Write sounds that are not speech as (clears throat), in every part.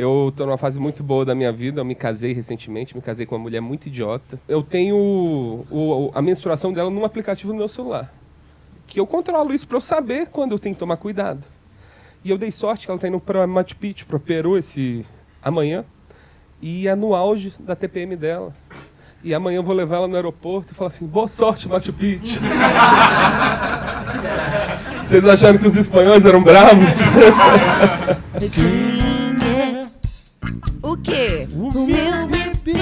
Eu tô numa fase muito boa da minha vida. Eu me casei recentemente, me casei com uma mulher muito idiota. Eu tenho o- o- a menstruação dela num aplicativo no meu celular. Que eu controlo isso pra eu saber quando eu tenho que tomar cuidado. E eu dei sorte que ela tá indo pra Machu Picchu, pro Peru, esse amanhã. E é no auge da TPM dela. E amanhã eu vou levar ela no aeroporto e falar assim: boa sorte, Machu Picchu. (laughs) Vocês acharam que os espanhóis eram bravos? (laughs) O quê? O meu bebê.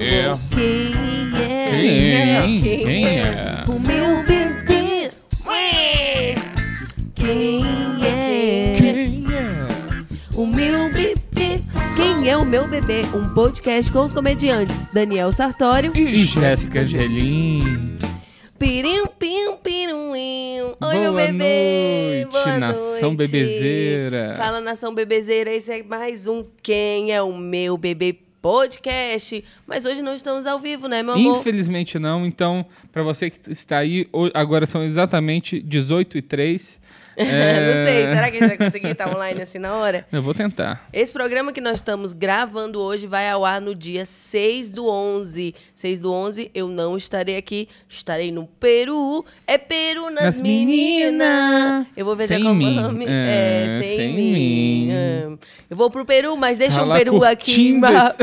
É. Quem é? Quem é? Quem é? O meu bebê. Quem é? Quem é? O meu bebê. Quem é o meu bebê? Um podcast com os comediantes Daniel Sartório. E Jéssica Angelim. Pirim, pim, pirum, im. Oi, Boa meu bebê. noite, Boa nação noite. bebezeira. Fala, nação bebezeira. Esse é mais um Quem é o meu bebê podcast. Mas hoje não estamos ao vivo, né, meu amor? Infelizmente não, então, para você que está aí, agora são exatamente 18 e 3. (laughs) não sei, será que a gente vai conseguir estar online assim na hora? Eu vou tentar. Esse programa que nós estamos gravando hoje vai ao ar no dia 6 do 11. 6 do 11 eu não estarei aqui, estarei no Peru. É Peru nas, Nas meninas. menina. Eu vou ver Sem como mim. nome. É, É, sem, sem mim. mim. É. Eu vou pro Peru, mas deixa Tá um lá Peru aqui. embaixo.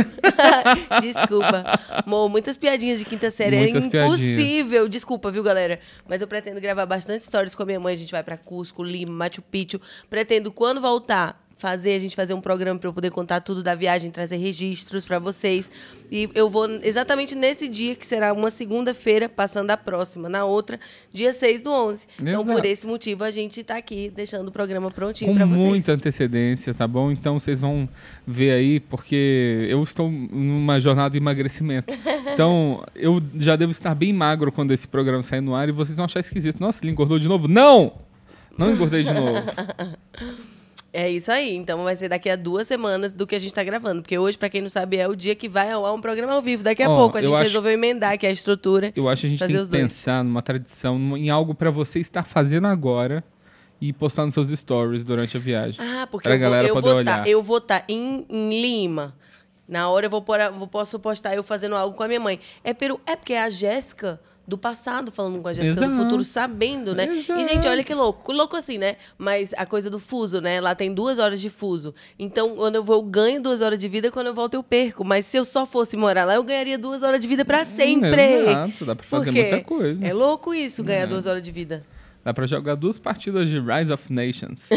(laughs) Desculpa. Amor, muitas piadinhas de quinta série. Muitas é piadinhas. impossível. Desculpa, viu, galera? Mas eu pretendo gravar bastante stories com a minha mãe. A gente vai pra Cusco, Lima, Machu Picchu. Pretendo, quando voltar, fazer a gente fazer um programa para eu poder contar tudo da viagem, trazer registros para vocês. E eu vou exatamente nesse dia, que será uma segunda-feira, passando a próxima, na outra, dia 6 do 11. Então, Exato. por esse motivo, a gente tá aqui deixando o programa prontinho Com para vocês. muita antecedência, tá bom? Então vocês vão ver aí, porque eu estou numa jornada de emagrecimento. (laughs) Então eu já devo estar bem magro quando esse programa sair no ar e vocês vão achar esquisito. Nossa, ele engordou de novo? Não! Não engordei de novo. (laughs) É isso aí. Então vai ser daqui a duas semanas do que a gente tá gravando. Porque hoje, para quem não sabe, é o dia que vai ao ar um programa ao vivo. Daqui a Ó, pouco a gente acho- resolveu emendar aqui a estrutura. Eu acho que a gente tem que dois. pensar numa tradição, em algo pra você estar fazendo agora e postar nos seus stories durante a viagem. Ah, porque Pra eu vou, galera eu poder vou olhar. tá, eu vou estar em, em Lima. Na hora eu vou, pôr a- vou posso postar eu fazendo algo com a minha mãe. É Peru, é porque a Jéssica do passado falando com a Jéssica do Exato. futuro, sabendo, né? E, gente, olha que louco. Louco assim, né? Mas a coisa do fuso, né? Lá tem duas horas de fuso. Então, quando eu vou, eu ganho duas horas de vida, quando eu volto, eu perco. Mas se eu só fosse morar lá, eu ganharia duas horas de vida pra sempre. Exato, dá pra fazer Por quê? muita coisa. É louco isso, ganhar duas horas de vida. Dá pra jogar duas partidas de Rise of Nations.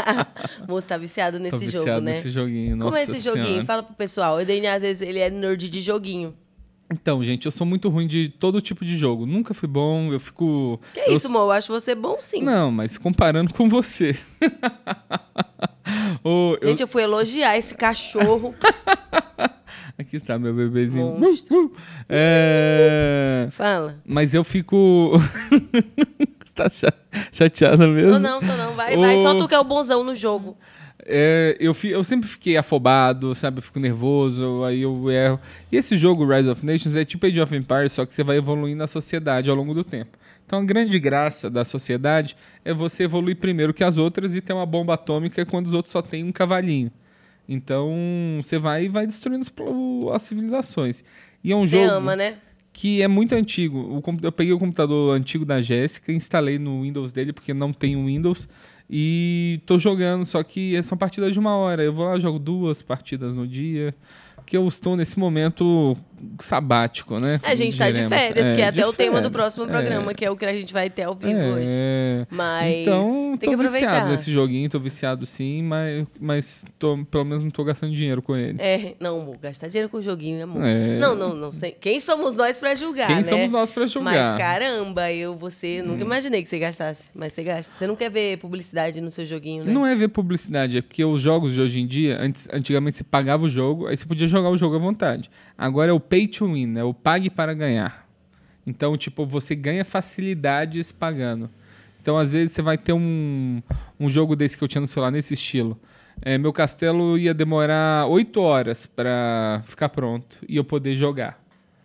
(laughs) Moço tá viciado Tô nesse viciado jogo, né? nesse joguinho. Como é esse joguinho? Senhora. Fala pro pessoal. O DNA, às vezes, ele é nerd de joguinho. Então, gente, eu sou muito ruim de todo tipo de jogo. Nunca fui bom, eu fico. Que eu isso, amor? Eu acho você bom sim. Não, mas comparando com você. (laughs) Eu- Gente, eu fui elogiar esse cachorro. (laughs) Aqui está meu bebezinho. Uh, uh. É... (laughs) Fala. Mas eu fico. Você tá cha- chateada mesmo? Tô não, tô não. Vai, vai. Ô. Só tu que é o bonzão no jogo. É, eu, fi- eu sempre fiquei afobado, sabe? Eu fico nervoso, aí eu erro. E esse jogo, Rise of Nations, é tipo Age of Empires, só que você vai evoluindo na sociedade ao longo do tempo. Então a grande graça da sociedade é você evoluir primeiro que as outras e ter uma bomba atômica quando os outros só têm um cavalinho. Então você vai e vai destruindo as civilizações. E é um Você jogo ama, né? que é muito antigo. Eu peguei o computador antigo da Jéssica, instalei no Windows dele, porque não tem Windows, e tô jogando, só que são partidas de uma hora. Eu vou lá, jogo duas partidas no dia, que eu estou nesse momento sabático, né? A gente tá de férias, que é de até o tema do próximo é. programa, que é o que a gente vai ter ao vivo É, hoje. é. Mas Então, tem tô que viciado aproveitar. nesse joguinho, tô viciado sim, mas, mas tô, pelo menos não tô gastando dinheiro com ele. É, não, amor, gastar dinheiro com joguinho, né, amor? É. Não, não, não sei. Quem somos nós pra julgar, Quem né? somos nós pra julgar? Hum. Mas caramba, eu, você, nunca imaginei que você gastasse, mas você gasta. Você não quer ver publicidade no seu joguinho, né? Não é ver publicidade, é porque os jogos de hoje em dia, antes, antigamente você pagava o jogo, aí você podia jogar o jogo à vontade. Agora é o pay to win, é o pague para ganhar. Então, tipo, você ganha facilidades pagando. Então, às vezes, você vai ter um, um jogo desse que eu tinha no celular, nesse estilo. É, meu castelo ia demorar oito horas para ficar pronto e eu poder jogar.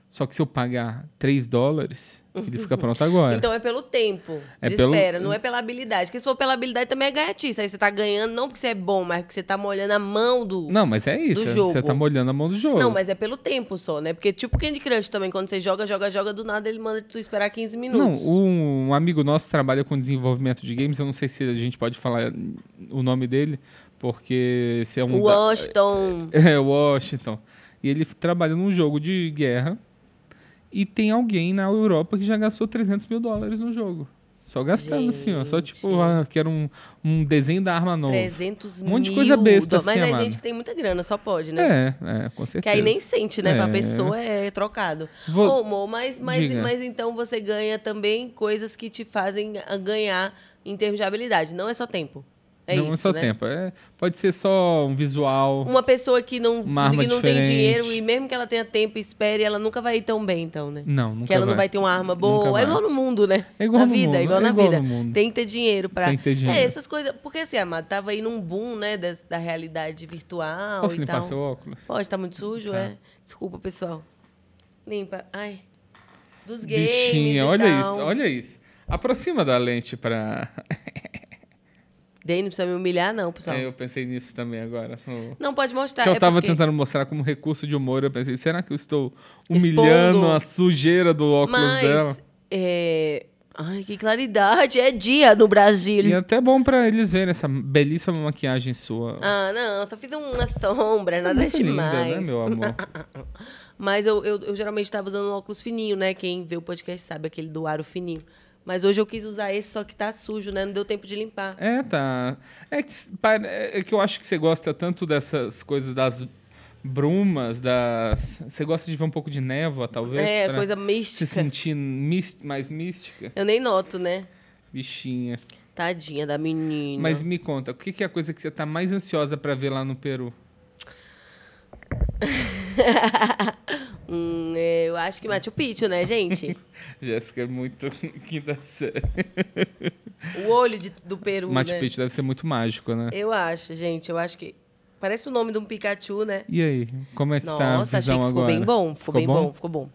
Só que se eu pagar 3 dólares, ele fica pronto agora. (laughs) Então é pelo tempo É de pelo- espera, não é pela habilidade. Porque se for pela habilidade também é gaiatice. Aí você tá ganhando não porque você é bom, mas porque você tá molhando a mão do... Não, mas é isso. Você tá molhando a mão do jogo. Não, mas é pelo tempo só, né? Porque tipo Candy Crush também, quando você joga, joga, joga, do nada ele manda tu esperar 15 Não, minutos. um, um amigo nosso trabalha com desenvolvimento de games. Eu não sei se a gente pode falar o nome dele, porque se é um. O da- Washington... (laughs) É, Washington. E ele trabalha num jogo de guerra e tem alguém na Europa que já gastou 300 mil dólares no jogo. Só gastando assim, ó. Só tipo, Gente. ah, quero um, um desenho da arma nova. 300 Um monte de mil coisa besta dó- Mas assim, é amado. gente que tem muita grana, só pode, né? É, é, com certeza. Que aí nem sente, né? Pra É. pessoa é trocado. Vou- Ô, Mo, mas, mas, Diga. mas então você ganha também coisas que te fazem ganhar em termos de habilidade. Não é só tempo. É não isso, é só né? tempo. É, pode ser só um visual. Uma pessoa que não, que não tem dinheiro e mesmo que ela tenha tempo e espere, ela nunca vai ir tão bem, então, né? Não, nunca que ela não vai ter uma arma boa. É vai. igual no mundo, né? É igual na no vida, mundo, é igual é na igual vida. no mundo. Tem que ter dinheiro pra. Tem que ter dinheiro. É, essas coisas. Porque assim, Amado, tava aí num boom, né, da, da realidade virtual Posso limpar tal. seu óculos? Pode, tá muito sujo, Tá. é? Desculpa, pessoal. Limpa. Ai. Dos games Bichinha, olha tal. isso, olha isso. Aproxima da lente pra. (laughs) Dei, não precisa me humilhar, não, pessoal. É, eu pensei nisso também agora. Não, pode mostrar. que eu é tava porque- tentando mostrar como recurso de humor. Eu pensei, será que eu estou humilhando Expondo. a sujeira do óculos dela? Mas, é... Ai, que claridade. É dia no Brasil. E é até bom pra eles verem essa belíssima maquiagem sua. Ah, não, só fiz uma sombra, Você é nada muito linda, demais. né, meu amor? (laughs) Mas eu, eu, eu geralmente tava usando um óculos fininho, né? Quem vê o podcast sabe, aquele do aro fininho. Mas hoje eu quis usar esse, só que tá sujo, né? Não deu tempo de limpar. É, tá. É que, é que eu acho que você gosta tanto dessas coisas das brumas, das. Você gosta de ver um pouco de névoa, talvez? É, coisa Se mística. sentir mis- mais mística? Eu nem noto, né? Bichinha. Tadinha da menina. Mas me conta, o que que é a coisa que você tá mais ansiosa pra ver lá no Peru? (laughs) Hum, eu acho que Machu Picchu, né, gente? (laughs) Jéssica é muito (laughs) quinta série. o olho de- do Peru, Machu né? Picchu deve ser muito mágico, né? Eu acho, gente. Eu acho que... Parece o nome de um Pikachu, né? E aí, como é que tá a Nossa, achei visão que ficou agora? bem bom. Ficou, bem bom? ficou bom.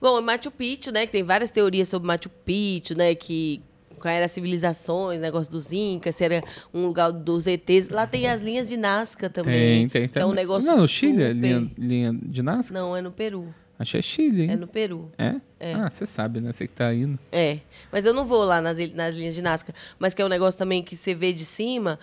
Bom, Machu Picchu, né? Que tem várias teorias sobre Machu Picchu, né? Que qual era as civilizações, negócio dos Incas, se era um lugar dos ETs. Lá tem as linhas de Nazca também. Tem, tem, que tem. É um negócio Não, no Chile, é super- linha, linha de Nazca? Não, é no Peru. Achei Chile, hein? É no Peru. É? É. Ah, você sabe, né? Você que tá indo. É, mas eu não vou lá nas, nas linhas de Nazca. Mas que é um negócio também que você vê de cima,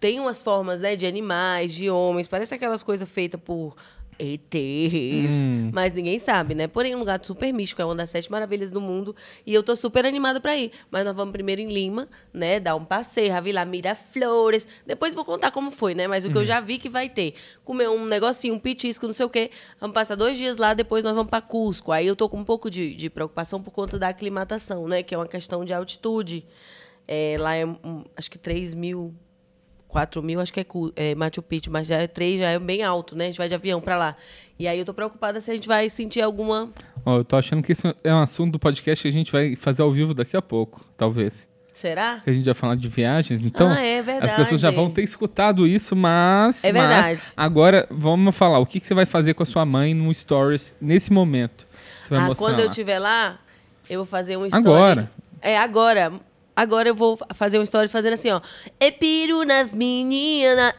tem umas formas, né, de animais, de homens, parece aquelas coisas feitas por ETs, Hum. mas ninguém sabe, né? Porém, é um lugar super místico, é uma das sete maravilhas do mundo, e eu tô super animada pra ir. Mas nós vamos primeiro em Lima, né, dar um passeio, já vi lá Miraflores, depois vou contar como foi, né? Mas o que Uhum. eu já vi que vai ter, comer um negocinho, um petisco, não sei o quê, vamos passar dois dias lá, depois nós vamos pra Cusco. Aí eu tô com um pouco de, de preocupação por conta da aclimatação, né, que é uma questão de altitude. É, lá é, um, acho que 3 mil 4 mil, acho que é, é Machu Picchu, mas já é 3, já é bem alto, né? A gente vai de avião pra lá. E aí eu tô preocupada se a gente vai sentir alguma. Ó, eu tô achando que isso é um assunto do podcast que a gente vai fazer ao vivo daqui a pouco, talvez. Será? Que a gente vai falar de viagens, então Ah, é as verdade. pessoas já vão ter escutado isso, mas... É mas verdade. agora, vamos falar, o que, que você vai fazer com a sua mãe no Stories nesse momento? Você vai Ah, mostrar quando eu lá. estiver lá, eu vou fazer um story. Agora? É, agora. Agora eu vou fazer um story fazendo assim, ó. É piru nas meninas.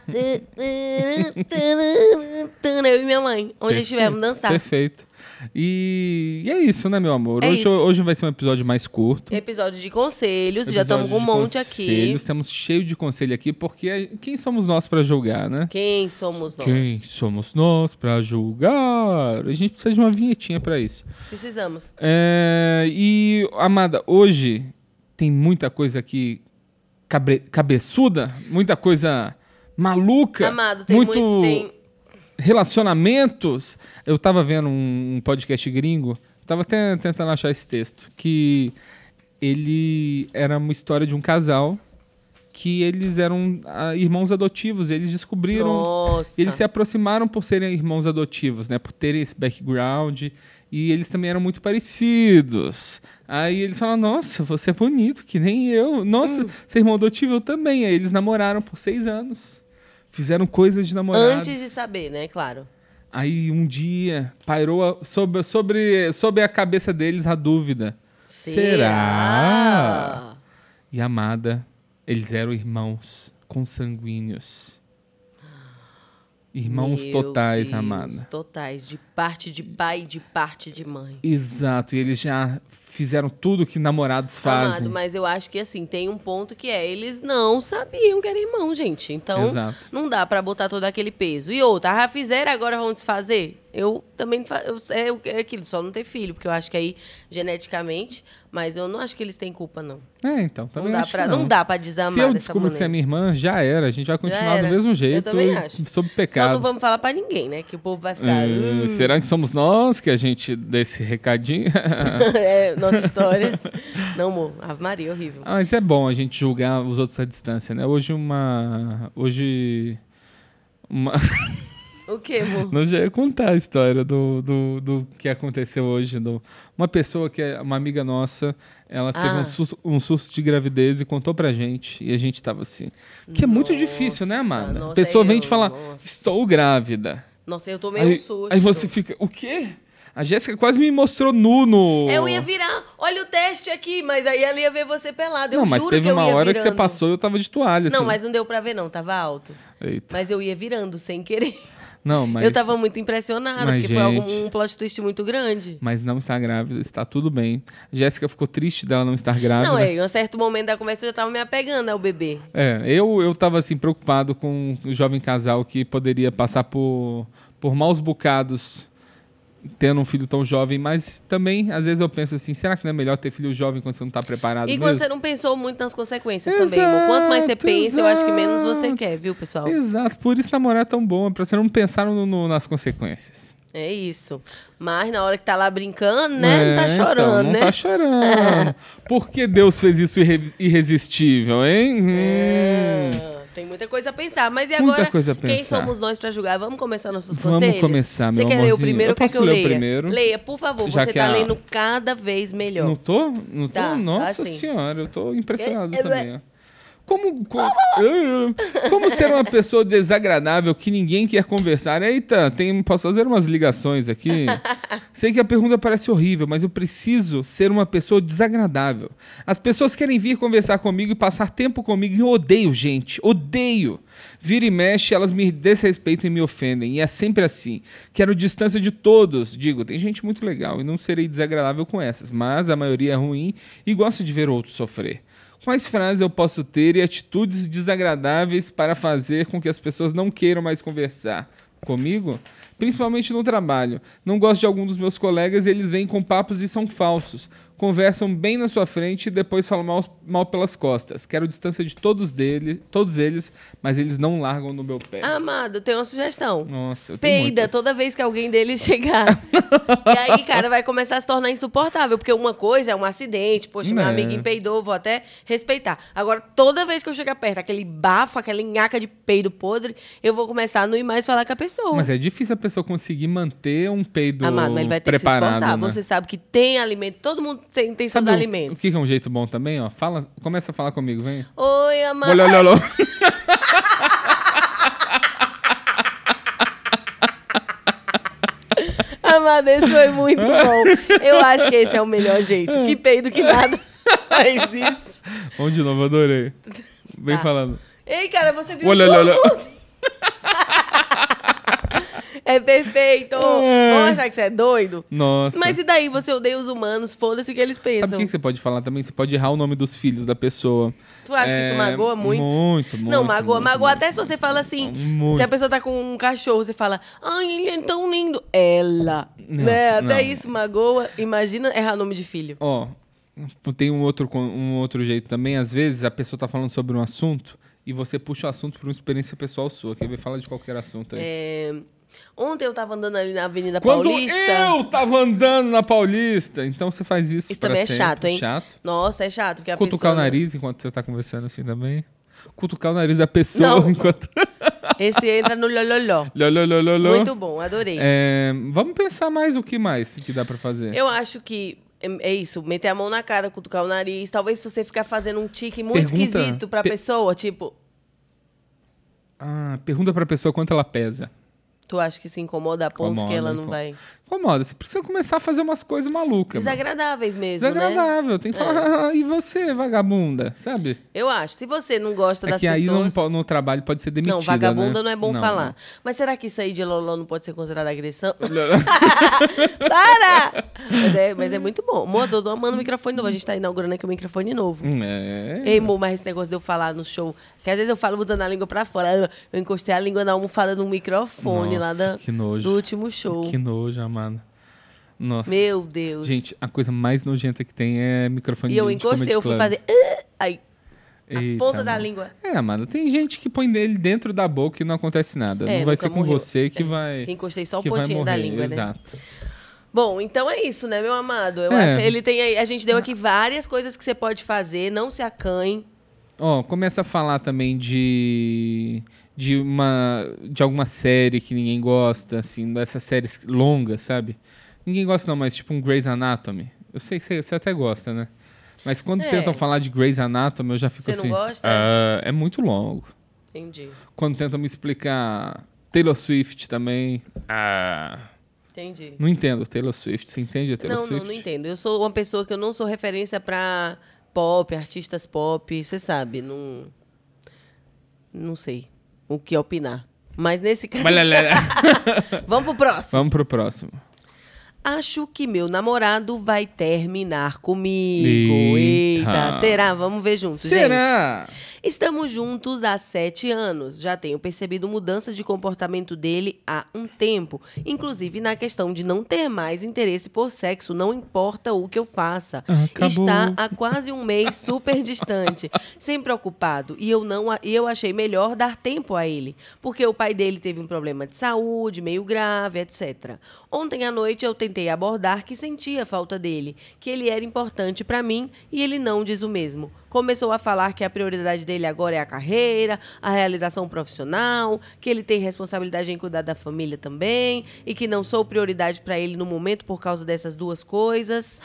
Eu e minha mãe. Onde estivermos dançar. Perfeito. E, e é isso, né, meu amor? É hoje, isso. hoje vai ser um episódio mais curto. Episódio de conselhos. já Episódio estamos com um monte aqui. conselhos, Temos cheio de conselho aqui, porque quem somos nós pra julgar, né? Quem somos nós? Quem somos nós pra julgar? A gente precisa de uma vinhetinha pra isso. Precisamos. É, e, Amada, hoje tem muita coisa aqui cabre- cabeçuda, muita coisa maluca, Amado, tem muito muito. Tem... relacionamentos. Eu tava vendo um, um podcast gringo, tava até tentando achar esse texto, que ele era uma história de um casal que eles eram ah, irmãos adotivos, eles descobriram Nossa. eles se aproximaram por serem irmãos adotivos, né? Por terem esse background. E eles também eram muito parecidos. Aí eles falaram, nossa, você é bonito, que nem eu. Nossa, você é irmão adotivo, eu também. Aí eles namoraram por seis anos. Fizeram coisas de namorado. Antes de saber, né? Claro. Aí um dia pairou sobre, sobre, sobre a cabeça deles a dúvida. Será? E amada, eles eram irmãos consanguíneos. Irmãos Meu totais, Deus, amada. Totais, de parte de pai e de parte de mãe. Exato, e eles já fizeram tudo que namorados fazem. Amado, mas eu acho que assim, tem um ponto que é, eles não sabiam que era irmão, gente. Então, Exato. não dá pra botar todo aquele peso. E outra, já fizeram, agora vão desfazer? Eu também eu, é, é aquilo, só não ter filho, porque eu acho que aí, geneticamente, mas eu não acho que eles têm culpa, não. É, então, também Não dá, pra, não. não. dá pra desamar Se eu descubro que você é minha irmã, já era. A gente vai continuar do mesmo Eu jeito, também acho. sob Só pecado. não vamos falar pra ninguém, né? Que o povo vai ficar. Hum, "Hum, será que somos nós que a gente dê esse recadinho? (laughs) é, nossa história. não, amor. Ave Maria, horrível. Ah, mas é bom a gente julgar os outros à distância, né? Hoje uma. Hoje. Uma... (laughs) O quê, amor? Não já ia contar a história do, do, do que aconteceu hoje. Do... Uma pessoa que é uma amiga nossa, ela teve Ah. um, susto, um susto de gravidez e contou pra gente. E a gente tava assim. Que é muito difícil, né, amada? nossa, a pessoa vem eu- te falar, nossa. estou grávida. Nossa, eu tomei um Aí, susto. aí você fica, o quê? A Jéssica quase me mostrou nu no. Eu ia virar, olha o teste aqui, mas aí ela ia ver você pelado. Eu Não, mas teve que uma hora que você virando. passou e eu tava de toalha. Não, assim. mas não deu pra ver, não, tava alto. Eita. Mas eu ia virando sem querer. Não, mas. Eu tava muito impressionada, Mas, porque foi algum, gente- um plot twist muito grande. Mas não está grávida, está tudo bem. Jéssica ficou triste dela não estar grávida. Não, é, em um certo momento da conversa eu já tava me apegando ao bebê. É, eu, eu tava assim, preocupado com o jovem casal que poderia passar por, por maus bocados tendo um filho tão jovem, mas também, às vezes eu penso assim, será que não é melhor ter filho jovem quando você não tá preparado E mesmo? quando você não pensou muito nas consequências também, amor. Quanto mais você Exato, pensa, eu acho que menos você exato. quer, viu, pessoal? Exato, por isso namorar é tão bom, é pra você não pensar no- no- nas consequências. É isso. Mas na hora que tá lá brincando, né? não tá É, chorando, então, não né? tá chorando. (laughs) Por que Deus fez isso irre- irresistível, hein? Hum. É, tem muita coisa a pensar. Mas e Muita agora, coisa a quem pensar. somos nós pra julgar? Vamos começar nossos Vamos conselhos? começar, meu Você quer ler o primeiro Eu quer que eu leia? primeiro? Leia, por favor. Já você tá a- lendo cada vez melhor. Não tô? Não tô? Tá, Nossa tá sim. senhora, eu tô impressionado É, é, também. ó. Como, co- Ah, (laughs) como ser uma pessoa desagradável que ninguém quer conversar? Eita, tem, posso fazer umas ligações aqui? (laughs) Sei que a pergunta parece horrível, mas eu preciso ser uma pessoa desagradável. As pessoas querem vir conversar comigo e passar tempo comigo e eu odeio, gente. Odeio. Vira e mexe, elas me desrespeitam e me ofendem. E é sempre assim. Quero distância de todos. Digo, tem gente muito legal e não serei desagradável com essas, mas a maioria é ruim e gosta de ver outros sofrer. Quais frases eu posso ter e atitudes desagradáveis para fazer com que as pessoas não queiram mais conversar comigo? Principalmente no trabalho. Não gosto de algum dos meus colegas e eles vêm com papos e são falsos. Conversam bem na sua frente e depois falam mal, mal pelas costas. Quero distância de todos, dele, todos eles, mas eles não largam no meu pé. Amado, tem uma sugestão. Nossa, eu tenho Peida toda vez que alguém deles (laughs) chegar. e aí, cara, vai começar a se tornar insuportável. Porque uma coisa é um acidente. Poxa, meu É. amiguinho peidou, vou até respeitar. Agora, toda vez que eu chegar perto, aquele bafo, aquela nhaca de peido podre, eu vou começar a não ir mais falar com a pessoa. Mas é difícil a pessoa conseguir manter um peido Amado, mas ele vai ter preparado, que se esforçar. né? Você sabe que tem alimento, todo mundo tem, tem seus Sabe o- alimentos. O que que é um jeito bom também, ó? Fala, começa a falar comigo, vem. Oi, amado. Olha, olha, olha. (laughs) Amado, esse foi muito bom. Eu acho que esse é o melhor jeito. Que peido que nada (laughs) faz isso. Vamos de novo, adorei. Vem Tá. falando. Ei, cara, você viu Olha, o olha, jogo? olha. (laughs) É perfeito. (laughs) Vamos achar que você é doido? Nossa. Mas e daí? Você odeia os humanos, foda-se o que eles Sabe pensam. o que você pode falar também? Você pode errar o nome dos filhos da pessoa. Tu acha que isso É, magoa muito? Muito, muito. Não, magoa. muito, magoa muito. até se você fala assim. Muito. Se a pessoa tá com um cachorro, você fala, ai, ele é tão lindo. Ela. Não, né? Até não. isso magoa. Imagina errar nome de filho. Ó, tem um outro, um outro jeito também. Às vezes a pessoa tá falando sobre um assunto e você puxa o assunto pra uma experiência pessoal sua. Quer ver? Fala de qualquer assunto aí. É, Ontem eu tava andando ali na Avenida Quando Paulista. eu tava andando na Paulista, então você faz isso Isso também é sempre. chato, hein? Chato. Nossa, é chato. Porque a Cutucar pessoa... o nariz enquanto você tá conversando assim também. Cutucar o nariz da pessoa Não. enquanto... (laughs) Esse entra no lololó. Ló, ló, ló, ló, ló. Muito bom, adorei. É, vamos pensar mais o que mais que dá pra fazer. Eu acho que é é isso, meter a mão na cara, cutucar o nariz. Talvez se você ficar fazendo um tique muito Pergunta- esquisito pra pe- pessoa, tipo, Ah, pergunta pra pessoa quanto ela pesa. Tu acha que se incomoda a ponto que Incomoda, ela não vai. Incomoda. Você precisa começar a fazer umas coisas malucas. mano. Desagradáveis mesmo, né? Desagradável. Tem que falar, "Ah, e você, vagabunda? Sabe? Eu acho. Se você não gosta É das que aí no, pessoas. no trabalho pode ser demitida, Não, vagabunda né? não é bom falar. Mas será que isso aí de loló não pode ser considerado agressão? não. (laughs) (laughs) Para! Mas é, mas é muito bom. Amor, tô amando o microfone novo. A gente tá inaugurando aqui um microfone novo. É. Ei, amor, mas esse negócio de eu falar no show, que às vezes eu falo botando a língua pra fora. Eu encostei a língua na almofada do microfone lá da, que nojo. do último show. Que nojo, amado. Nossa. Meu Deus. Gente, a coisa mais nojenta que tem é microfone e eu encostei, eu fui fazer. "Ah", Aí, a Eita, ponta da língua. É, mano, tem gente que põe dele dentro da boca e não acontece nada. É, não vai ser com morreu. você que É, vai. Encostei só o pontinho da língua, né? Exato. Bom, então é isso, né, meu amado? Eu É. acho que ele tem aí. A gente deu aqui várias coisas que você pode fazer, não se acanhe. Ó, começa a falar também de de uma de alguma série que ninguém gosta, assim, dessas séries longas, sabe? Ninguém gosta não, mas tipo um Grey's Anatomy. Eu sei que você, até gosta, né? Mas quando É. tentam falar de Grey's Anatomy, eu já fico Você não assim. gosta? "Ah, é muito longo. Entendi. Quando tentam me explicar Taylor Swift também. Ah, Entendi. não entendo Taylor Swift. Você entende a Taylor Não, Swift? não, não entendo. Eu sou uma pessoa que eu não sou referência pra pop, artistas pop, você sabe, não. Não sei o que opinar. Mas nesse caso. (laughs) (laughs) Vamos pro próximo. Vamos pro próximo. Acho que meu namorado vai terminar comigo. Eita. Eita, será? Vamos ver juntos, gente. Será? Estamos juntos há sete anos. Já tenho percebido mudança de comportamento dele há um tempo. Inclusive na questão de não ter mais interesse por sexo, não importa o que eu faça. Acabou. Está há quase um mês super distante, (laughs) sempre ocupado. E eu não, e eu achei melhor dar tempo a ele, porque o pai dele teve um problema de saúde, meio grave, etc. Ontem à noite eu tentei abordar que sentia falta dele, que ele era importante para mim e ele não diz o mesmo. Começou a falar que a prioridade dele agora é a carreira, a realização profissional, que ele tem responsabilidade em cuidar da família também e que não sou prioridade para ele no momento por causa dessas duas coisas.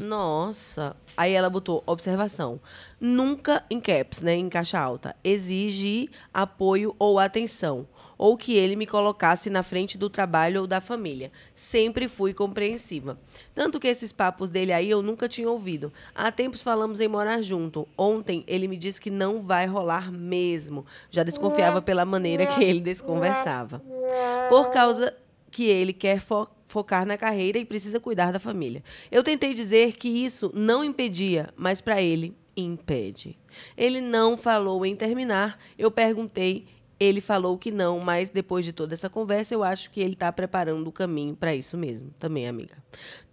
Nossa. Aí ela botou observação. Nunca em caps, né, em caixa alta. Exige apoio ou atenção ou que ele me colocasse na frente do trabalho ou da família. Sempre fui compreensiva. Tanto que esses papos dele aí eu nunca tinha ouvido. Há tempos falamos em morar junto. Ontem ele me disse que não vai rolar mesmo. Já desconfiava pela maneira que ele desconversava. Por causa que ele quer fo- focar na carreira e precisa cuidar da família. Eu tentei dizer que isso não impedia, mas para ele impede. Ele não falou em terminar. Eu perguntei, ele falou que não, mas depois de toda essa conversa, eu acho que ele está preparando o caminho para isso mesmo, também, amiga.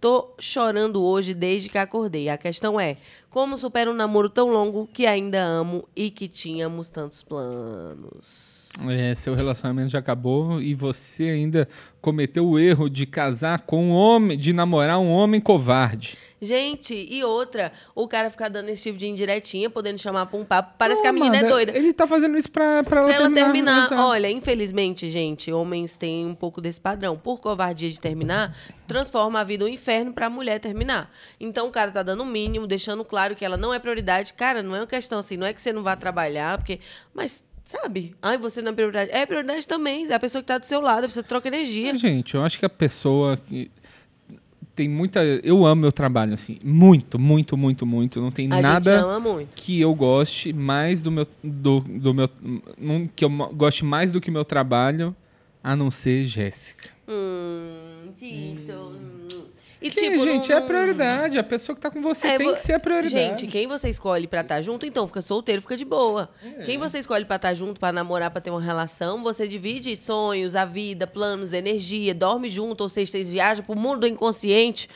Tô chorando hoje desde que acordei. A questão é, como supero um namoro tão longo que ainda amo e que tínhamos tantos planos? É, seu relacionamento já acabou e você ainda cometeu o erro de casar com um homem, de namorar um homem covarde. Gente, e outra, o cara ficar dando esse tipo de indiretinha, podendo chamar pra um papo, parece Não, que a menina é amada, doida. Ele tá fazendo isso pra, pra ela Pra ela terminar. terminar. Olha, infelizmente, gente, homens têm um pouco desse padrão. Por covardia de terminar, transforma a vida um inferno pra mulher terminar. Então o cara tá dando o mínimo, deixando claro que ela não é prioridade. Cara, não é uma questão assim, não é que você não vá trabalhar, porque. Mas, sabe? Ai, você não é prioridade. É prioridade também. É a pessoa que tá do seu lado, precisa trocar energia. Gente, eu acho que a pessoa que tem muita. Eu amo meu trabalho, assim. Muito, muito, muito, muito. Não tem A nada que eu goste mais do meu. Do, do meu que eu goste mais do que meu trabalho, a não ser Jéssica. Hum, Tito. hum. E Que, tipo, gente, não- é a prioridade. A pessoa que tá com você É, tem vo- que ser a prioridade. Gente, quem você escolhe pra estar junto, então fica solteiro, fica de boa. É. Quem você escolhe pra estar junto, pra namorar, pra ter uma relação, você divide sonhos, a vida, planos, energia, dorme junto, ou seja, vocês viajam pro mundo do inconsciente.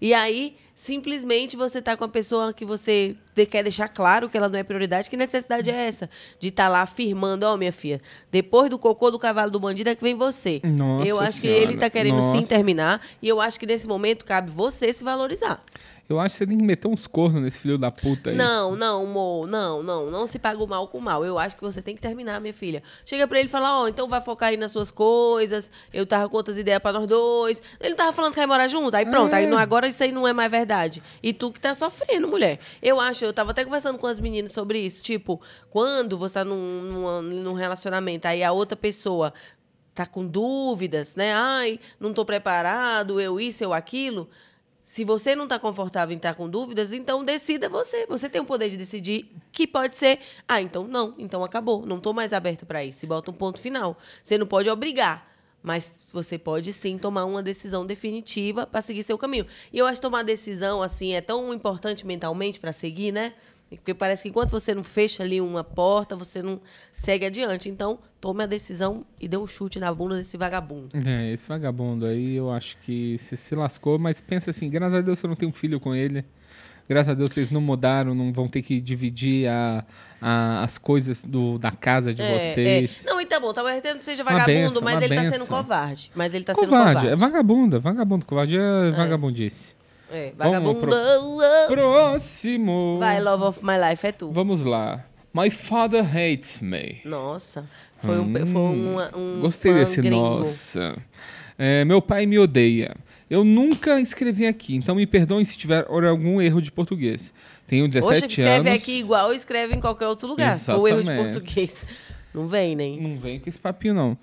E aí, simplesmente você tá com a pessoa que você quer deixar claro que ela não é prioridade. Que necessidade é essa? De estar lá afirmando, ó, minha filha, depois do cocô do cavalo do bandido é que vem você. Nossa eu acho Senhora, que ele tá querendo sim nossa. terminar. E eu acho que nesse momento cabe você se valorizar. Eu acho que você tem que meter uns cornos nesse filho da puta aí. Não, não, Mo, não, não, não se paga o mal com o mal. Eu acho que você tem que terminar, minha filha. Chega pra ele e fala, ó, então vai focar aí nas suas coisas. Eu tava com outras ideias pra nós dois. Ele não tava falando que ia morar junto. Aí pronto, aí não, agora isso aí não é mais verdade. E tu que tá sofrendo, mulher. Eu acho, eu tava até conversando com as meninas sobre isso. Tipo, quando você tá num, numa- num relacionamento, aí a outra pessoa tá com dúvidas, né? Ai, não tô preparado, eu isso, eu aquilo. Se você não está confortável em estar com dúvidas, então decida você. Você tem o poder de decidir que pode ser. Ah, então não, então acabou. Não estou mais aberto para isso. E bota um ponto final. Você não pode obrigar. Mas você pode sim tomar uma decisão definitiva para seguir seu caminho. E eu acho que tomar decisão assim é tão importante mentalmente para seguir, né? Porque parece que enquanto você não fecha ali uma porta, você não segue adiante. Então, tome a decisão e dê um chute na bunda desse vagabundo. É, esse vagabundo aí eu acho que você se lascou, mas pensa assim, graças a Deus eu não tenho filho com ele. Graças a Deus vocês não mudaram, não vão ter que dividir a, a- as coisas do, da casa de É, vocês. é. Não, e tá bom, talvez ele não seja vagabundo, benção, mas ele tá sendo benção. covarde. Mas ele tá sendo Covarde, covarde. é vagabundo, vagabundo, covarde é, vagabundice. É, Vamos vagabundo. pro- Próximo. Vai, Love of My Life, é tu. Vamos lá. My father hates me. Nossa, foi um, foi uma- um Gostei desse gringo. nossa. É, meu pai me odeia. Eu nunca escrevi aqui, então me perdoem se tiver algum erro de português. Tenho 17 Poxa, escreve anos. aqui igual escreve em qualquer outro lugar. O erro de Exatamente. português. Não vem, nem. Não vem com esse papinho, não.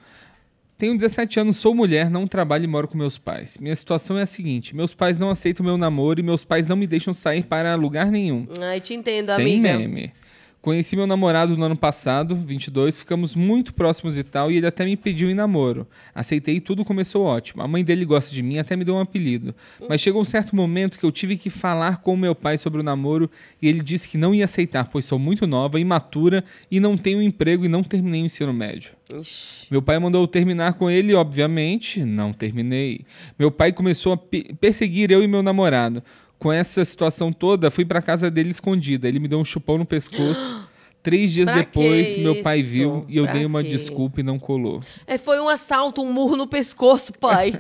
Tenho 17 anos, sou mulher, não trabalho e moro com meus pais. Minha situação é a seguinte: meus pais não aceitam meu namoro e meus pais não me deixam sair para lugar nenhum. Ai, te entendo, Sem amiga. meme. Conheci meu namorado no ano passado, 22, ficamos muito próximos e tal, e ele até me pediu em namoro. Aceitei e tudo começou ótimo. A mãe dele gosta de mim, até me deu um apelido. Mas chegou um certo momento que eu tive que falar com meu pai sobre o namoro e ele disse que não ia aceitar, pois sou muito nova, imatura e não tenho emprego e não terminei o ensino médio. Ixi. Meu pai mandou eu terminar com ele, obviamente, não terminei. Meu pai começou a pe- perseguir eu e meu namorado. Com essa situação toda, fui pra casa dele escondida. Ele me deu um chupão no pescoço. (gasps) Três dias Pra depois, que meu pai viu e eu Pra dei uma quê? desculpa e não colou. É, foi um assalto, um murro no pescoço, pai.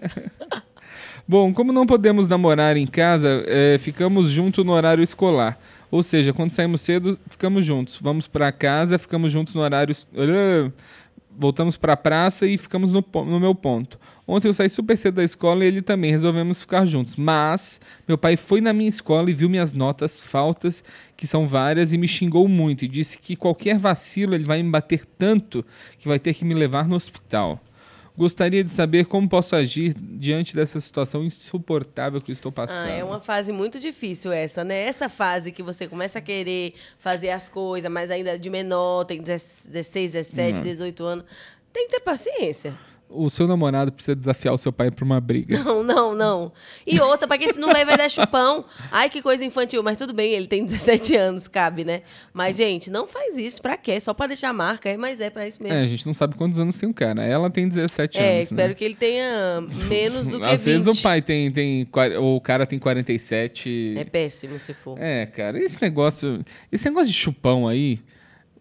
(laughs) Bom, como não podemos namorar em casa, eh, ficamos juntos no horário escolar. Ou seja, quando saímos cedo, ficamos juntos. Vamos pra casa, ficamos juntos no horário. Voltamos pra praça e ficamos no, no meu ponto. Ontem eu saí super cedo da escola e ele também. Resolvemos ficar juntos. Mas meu pai foi na minha escola e viu minhas notas, faltas, que são várias, e me xingou muito. E disse que qualquer vacilo ele vai me bater tanto que vai ter que me levar no hospital. Gostaria de saber como posso agir diante dessa situação insuportável que eu estou passando. Ah, é uma fase muito difícil essa, né? Essa fase que você começa a querer fazer as coisas, mas ainda de menor, tem 16, 17, 18 anos. Tem que ter paciência. O seu namorado precisa desafiar o seu pai para uma briga. Não, não, não. E outra, pra quem se não vai, vai dar chupão. Ai, que coisa infantil. Mas tudo bem, ele tem 17 anos, cabe, né? Mas, gente, não faz isso. Pra quê? Só pra deixar marca. É, mas é pra isso mesmo. É, a gente não sabe quantos anos tem o cara. Ela tem 17 É, anos. espero né? que ele tenha menos do (laughs) que Às 20. vezes o pai tem, tem. ou O cara tem 47. É péssimo se for. É, cara, esse negócio. Esse negócio de chupão aí,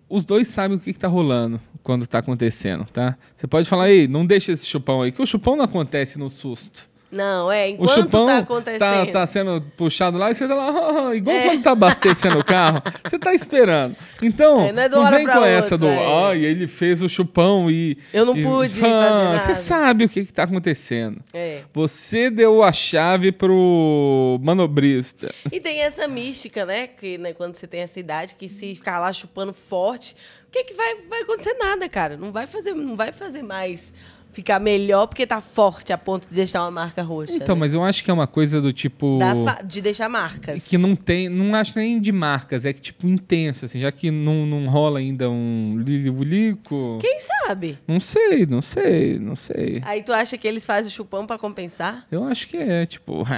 os dois sabem o que, que tá rolando quando tá acontecendo, tá? Você pode falar, ei, não deixa esse chupão aí, que o chupão não acontece no susto. Não, é, O enquanto chupão tá tá, acontecendo. tá sendo puxado lá e você tá lá, "Ah, igual É. quando tá abastecendo o carro, você tá esperando. Então, É, não é não vem com outra, essa do, é. ai, ele fez o chupão e... Eu não e- pude fazer Ah, nada. Você sabe o que que tá acontecendo. É. Você deu a chave pro manobrista. E tem essa mística, né? Que né, quando você tem essa idade, que se ficar lá chupando forte, o que, que vai, vai acontecer nada, cara? Não vai fazer, não vai fazer mais ficar melhor porque tá forte a ponto de deixar uma marca roxa. Então, né? mas eu acho que é uma coisa do tipo... Fa- de deixar marcas. Que não tem, não acho nem de marcas, é que tipo intenso, assim, já que não, não rola ainda um lilibulico. Quem sabe? Não sei, não sei, não sei. Aí tu acha que eles fazem o chupão pra compensar? Eu acho que é, tipo. (laughs)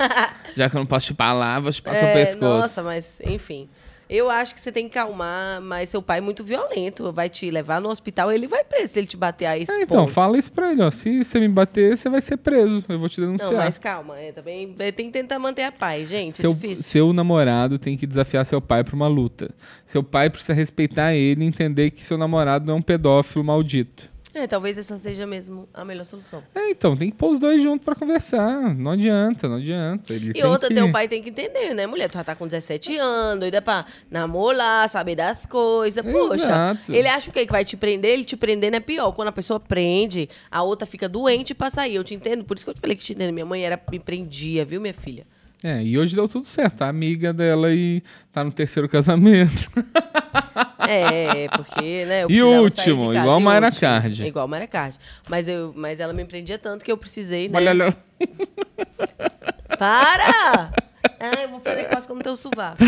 (laughs) já que eu não posso chupar lá, vou chupar seu É, pescoço. Nossa, mas enfim. Eu acho que você tem que calmar, mas seu pai é muito violento. Vai te levar no hospital, ele vai preso se ele te bater a esse É, então, ponto. fala isso pra ele, ó. Se você me bater, você vai ser preso. Eu vou te denunciar. Não, mas calma, é, também é, tem que tentar manter a paz, gente. Seu, é difícil. seu namorado tem que desafiar seu pai pra uma luta. Seu pai precisa respeitar ele e entender que seu namorado não é um pedófilo maldito. É, talvez essa seja mesmo a melhor solução. É, então, tem que pôr os dois juntos pra conversar. Não adianta, não adianta. Ele E outra, que... teu pai tem que entender, né, mulher? Tu já tá com 17 anos, doida pra namorar, saber das coisas. Poxa, Exato. ele acha o quê? Que vai te prender? Ele te prendendo é pior. Quando a pessoa prende, a outra fica doente pra sair. Eu te entendo, por isso que eu te falei que te entendo. Minha mãe era, me prendia, viu, minha filha? É, e hoje deu tudo certo. A amiga dela aí tá no terceiro casamento. (laughs) É, porque, né? Eu E último, sair de casa. igual E Mayra Card. Igual Mayra Card. Mas, eu, mas ela me empreendia tanto que eu precisei, né? Olha lá. Para! Ah, eu vou fazer cosca no teu sovaco.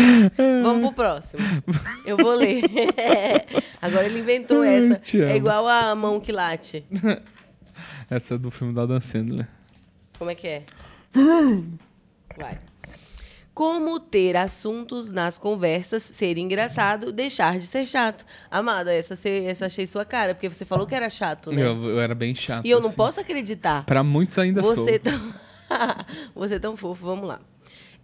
Vamos pro próximo. Eu vou ler. (laughs) Agora ele inventou essa. É igual a mão que late. (laughs) Essa é do filme da Dan Sandler. Como é que é? Vai. Como ter assuntos nas conversas, ser engraçado, deixar de ser chato. Amada, essa, você- essa achei sua cara, porque você falou que era chato, né? Eu, eu era bem chato. E eu não assim. posso acreditar. Pra muitos ainda sou. Você tão... (laughs) Você é tão fofo, vamos lá.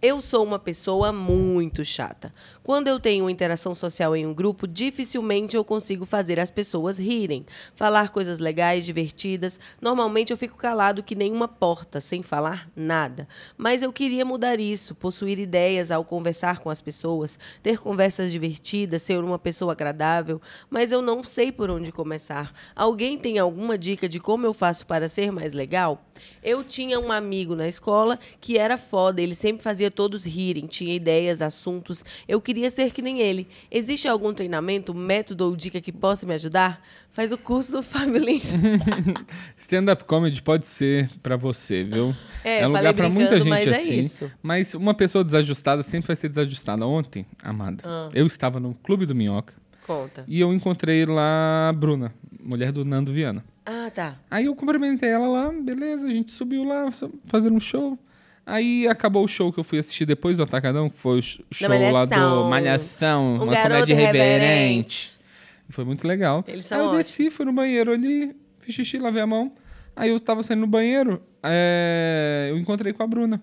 Eu sou uma pessoa muito chata. Quando eu tenho interação social em um grupo, dificilmente eu consigo fazer as pessoas rirem, falar coisas legais, divertidas. Normalmente eu fico calado que nem uma porta, sem falar nada. Mas eu queria mudar isso, possuir ideias ao conversar com as pessoas, ter conversas divertidas, ser uma pessoa agradável, mas eu não sei por onde começar. Alguém tem alguma dica de como eu faço para ser mais legal? Eu tinha um amigo na escola que era foda, ele sempre fazia todos rirem, tinha ideias, assuntos. Eu queria ser que nem ele. Existe algum treinamento, método ou dica que possa me ajudar? Faz o curso do Fábio Lins. (laughs) Stand-up comedy pode ser pra você, viu? (laughs) É, um falei lugar pra muita gente mas é assim. isso. Mas uma pessoa desajustada sempre vai ser desajustada. Ontem, amada, Ah. eu estava no Clube do Minhoca Conta. e eu encontrei lá a Bruna, mulher do Nando Viana. Ah, tá. Aí eu cumprimentei ela lá, beleza, a gente subiu lá fazendo um show. Aí acabou o show que eu fui assistir depois do Atacadão, que foi o sh- show lá do Malhação, Um uma comédia irreverente. irreverente. E foi muito legal. Eles Aí são eu ótimos. desci, fui no banheiro ali, fiz xixi, lavei a mão. Aí eu tava saindo no banheiro, é, eu encontrei com a Bruna.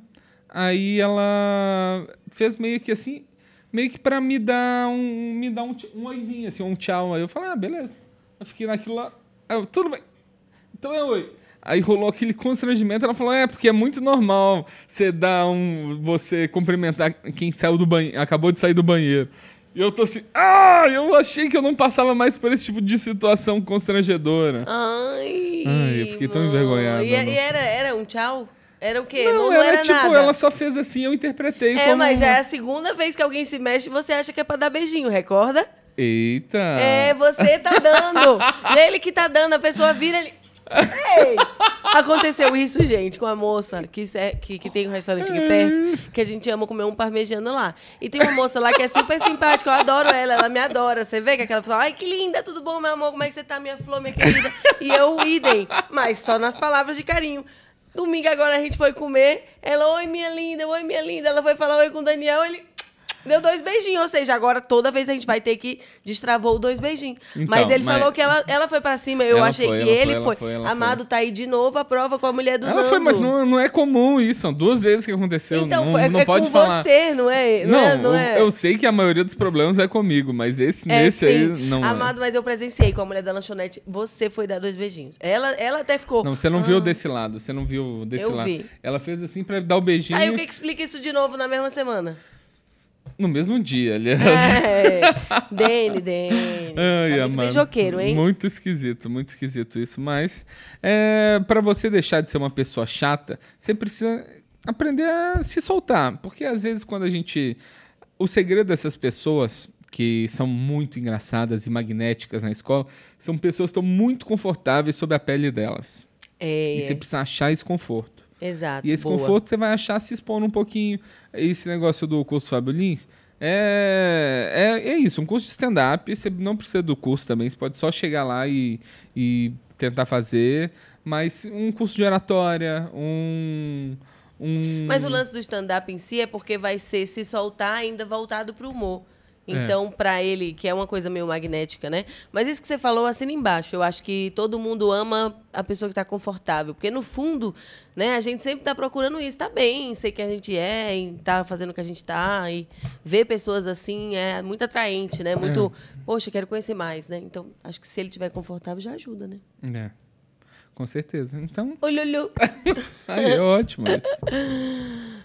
Aí ela fez meio que assim, meio que pra me dar um, me dar um, um oizinho, assim, um tchau. Aí eu falei, ah, beleza. Eu fiquei naquilo lá, aí eu, tudo bem. Então é oi. Aí rolou aquele constrangimento, ela falou, é, porque é muito normal você dar um. você cumprimentar quem saiu do banheiro, acabou de sair do banheiro. E eu tô assim, ah, eu achei que eu não passava mais por esse tipo de situação constrangedora. Ai. Ai, eu fiquei tão mano. envergonhado, E, não. e era, era um tchau? Era o quê? Não, Não, não era tipo, nada. ela só fez assim, eu interpretei É, como. mas já é a segunda vez que alguém se mexe e você acha que é pra dar beijinho, recorda? Eita! É, você tá dando. (laughs) Ele que tá dando, a pessoa vira ele. Ei! Aconteceu isso, gente, com a moça que, se- que, que tem um restaurante aqui perto, que a gente ama comer um parmegiana lá. E tem uma moça lá que é super simpática, eu adoro ela, ela me adora. Você vê que aquela pessoa, ai que linda, tudo bom, meu amor, como é que você tá, minha flor, minha querida? E eu, idem, mas só nas palavras de carinho. Domingo agora a gente foi comer, ela, oi minha linda, oi minha linda. Ela foi falar oi com o Daniel, ele deu dois beijinhos. Ou seja, agora toda vez a gente vai ter que destravou dois beijinhos. Então, mas ele mas- falou que ela, ela foi pra cima, eu Ela achei foi, que ele foi, foi. foi, Amado tá aí de novo a prova com a mulher do Ela Nando. foi, mas não, não é comum isso. São duas vezes que aconteceu. Então, não, é, não é pode com falar. você, não é? Não, Não, é? Não eu, é? eu sei que a maioria dos problemas é comigo, mas esse É, nesse aí não é. Amado, mas eu presenciei com a mulher da lanchonete. Você foi dar dois beijinhos. Ela, ela até ficou. Não, você não viu desse lado, você não viu desse Eu lado. vi. Ela fez assim pra dar o beijinho Aí o que que explica isso de novo na mesma semana? No mesmo dia, aliás. É. Dene, Dene. Ai, tá muito beijoqueiro, hein? Muito esquisito, muito esquisito isso. Mas é, para você deixar de ser uma pessoa chata, você precisa aprender a se soltar. Porque às vezes quando a gente. O segredo dessas pessoas que são muito engraçadas e magnéticas na escola são pessoas que estão muito confortáveis sob a pele delas. É, E você precisa achar esse conforto. Exato. E esse boa. conforto você vai achar se expondo um pouquinho. Esse negócio do curso Fábio Lins é, é, é isso, um curso de stand-up. Você não precisa do curso também, você pode só chegar lá e, e tentar fazer. Mas um curso de oratória, um. um Mas o lance do stand-up em si é porque vai ser se soltar ainda voltado pro humor. Então, pra ele, que é uma coisa meio magnética, né? Mas isso que você falou, assina embaixo. Eu acho que todo mundo ama a pessoa que tá confortável. Porque, no fundo, né, a gente sempre tá procurando isso. Tá bem, sei que a gente é, e tá fazendo o que a gente tá. E ver pessoas assim é muito atraente, né? Muito, poxa, quero conhecer mais, né? Então, acho que se ele estiver confortável, já ajuda, né? É, com certeza. Então, olho. (laughs) aí é ótimo isso.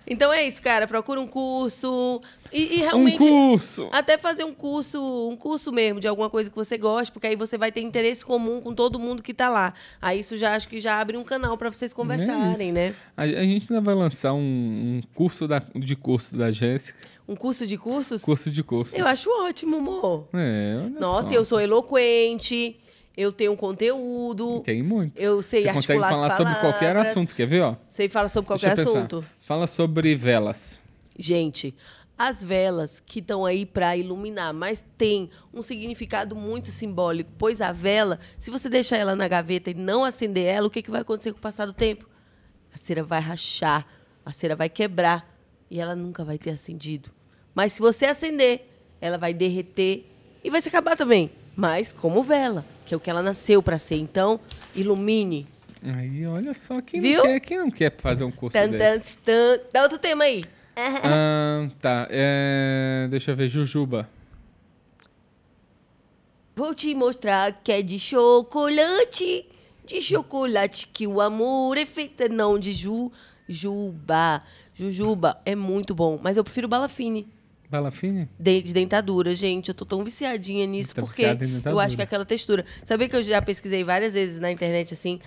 Então é isso, cara. Procura um curso. E, e Um realmente. curso. Até fazer um curso, um curso mesmo de alguma coisa que você goste, porque aí você vai ter interesse comum com todo mundo que tá lá. Aí isso já acho que já abre um canal para vocês conversarem, isso. né? A, a gente ainda vai lançar um, um curso da, de curso da Jéssica. Um curso de cursos? Curso de curso. Eu acho ótimo, amor. É, olha Nossa, só. eu sou eloquente, eu tenho um conteúdo, Tem muito. eu sei Você consegue falar sobre qualquer assunto, quer ver, ó? Sei falar sobre qualquer assunto. Fala sobre velas. Gente, as velas que estão aí para iluminar, mas tem um significado muito simbólico, pois a vela, se você deixar ela na gaveta e não acender ela, o que, que vai acontecer com o passar do tempo? A cera vai rachar, a cera vai quebrar e ela nunca vai ter acendido. Mas se você acender, ela vai derreter e vai se acabar também. Mas como vela, que é o que ela nasceu para ser. Então, ilumine. Aí, olha só, quem Viu? não, quer, quem não quer fazer um curso Tan, desse? tan, tan. Dá outro tema aí. (laughs) Ah, tá, é, deixa eu ver, Jujuba. Vou te mostrar que é de chocolate, de chocolate que o amor é feito não de jujuba. Jujuba é muito bom, mas eu prefiro balafine. Balafine? De, de dentadura, gente. Eu tô tão viciadinha nisso, Tá porque eu acho que é aquela textura. Sabia que eu já pesquisei várias vezes na internet assim.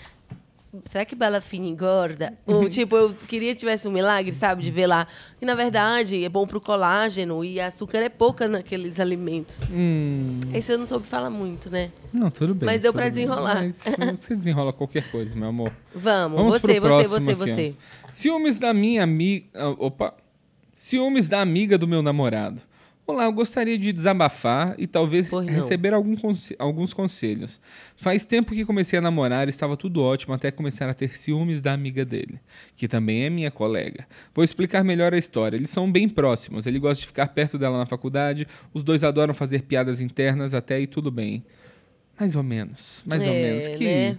Será que balafine engorda? (laughs) Ou, tipo, eu queria que tivesse um milagre, sabe? De ver lá. E, na verdade, é bom pro colágeno e açúcar é pouca naqueles alimentos. Hum, Esse eu não soube falar muito, né? não, tudo bem. Mas deu pra bem. desenrolar. Mas você desenrola qualquer coisa, meu amor. Vamos, Vamos você, você, você, aqui, você. Ciúmes da minha amiga. Opa! Ciúmes da amiga do meu namorado. Olá, eu gostaria de desabafar e talvez receber algum conse- alguns conselhos. Faz tempo que comecei a namorar, estava tudo ótimo até começar a ter ciúmes da amiga dele, que também é minha colega. Vou explicar melhor a história. Eles são bem próximos, ele gosta de ficar perto dela na faculdade, os dois adoram fazer piadas internas, até aí tudo bem. Mais ou menos, mais ou É, menos. Que né?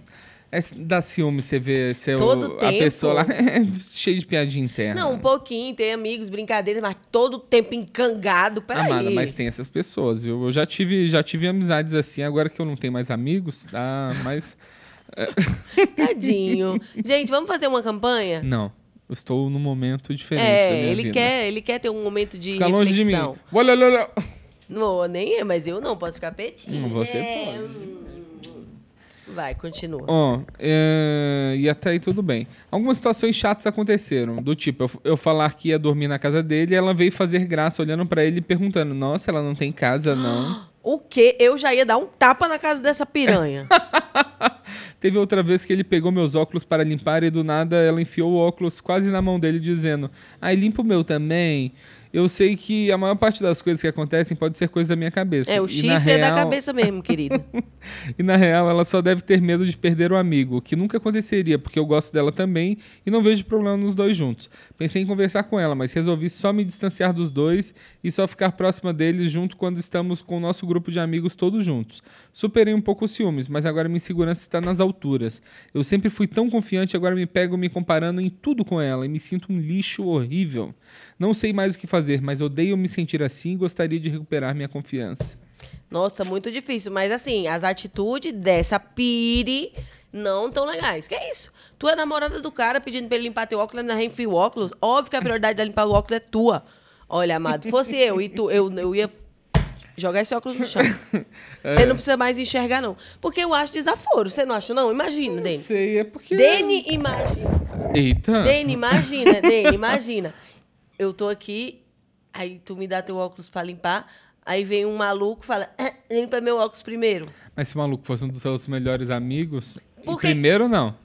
É, dá ciúme você ver seu, Todo a tempo. pessoa lá (laughs) cheia de piadinha interna. Não, um pouquinho, tem amigos, brincadeiras, mas todo tempo encangado. Peraí. Amada, mas tem essas pessoas, viu? Eu já tive, já tive amizades assim, agora que eu não tenho mais amigos, tá? Mas. (laughs) Tadinho. Gente, vamos fazer uma campanha? Não. Eu estou num momento diferente. da É, minha ele vida. quer, ele quer ter um momento de Fica longe de mim. reflexão. Olha, olha, olha. Não, nem é, mas eu não posso ficar petinho. Hum, você É, pode. Vai, continua. Ó, é, e até aí tudo bem. Algumas situações chatas aconteceram, do tipo, eu, eu falar que ia dormir na casa dele, ela veio fazer graça olhando pra ele e perguntando: Nossa, ela não tem casa, não. (gasps) O quê? Eu já ia dar um tapa na casa dessa piranha. (laughs) Teve outra vez que ele pegou meus óculos para limpar e do nada ela enfiou o óculos quase na mão dele, dizendo: Ai, limpa o meu também. Eu sei que a maior parte das coisas que acontecem pode ser coisa da minha cabeça. é, o E, na chifre é da real- cabeça mesmo, querido. (laughs) E na real, ela só deve ter medo de perder o amigo, o que nunca aconteceria, porque eu gosto dela também e não vejo problema nos dois juntos. Pensei em conversar com ela, mas resolvi só me distanciar dos dois e só ficar próxima deles junto quando estamos com o nosso grupo de amigos todos juntos. Superei um pouco os ciúmes, mas agora minha insegurança está nas alturas. Eu sempre fui tão confiante, agora me pego me comparando em tudo com ela e me sinto um lixo horrível. Não sei mais o que fazer, mas odeio me sentir assim e gostaria de recuperar minha confiança. Nossa, muito difícil. Mas assim, as atitudes dessa piri não tão legais. Que é isso? Tu é namorada do cara pedindo pra ele limpar teu óculos, ainda enfia o óculos. Óbvio que a prioridade de limpar o óculos é tua. Olha, amado, fosse eu e tu, eu, eu ia jogar esse óculos no chão. (laughs) Você não precisa mais enxergar, não. Porque eu acho desaforo. Você não acha, não? Imagina, Dene. Sei, é porque. Dene, imagina. Eita! Dene, imagina, Dene, (laughs) imagina. Eu tô aqui, aí tu me dá teu óculos pra limpar, aí vem um maluco e fala, "Ah, limpa meu óculos primeiro. Mas se o maluco fosse um dos seus melhores amigos. Por e quê? Primeiro não.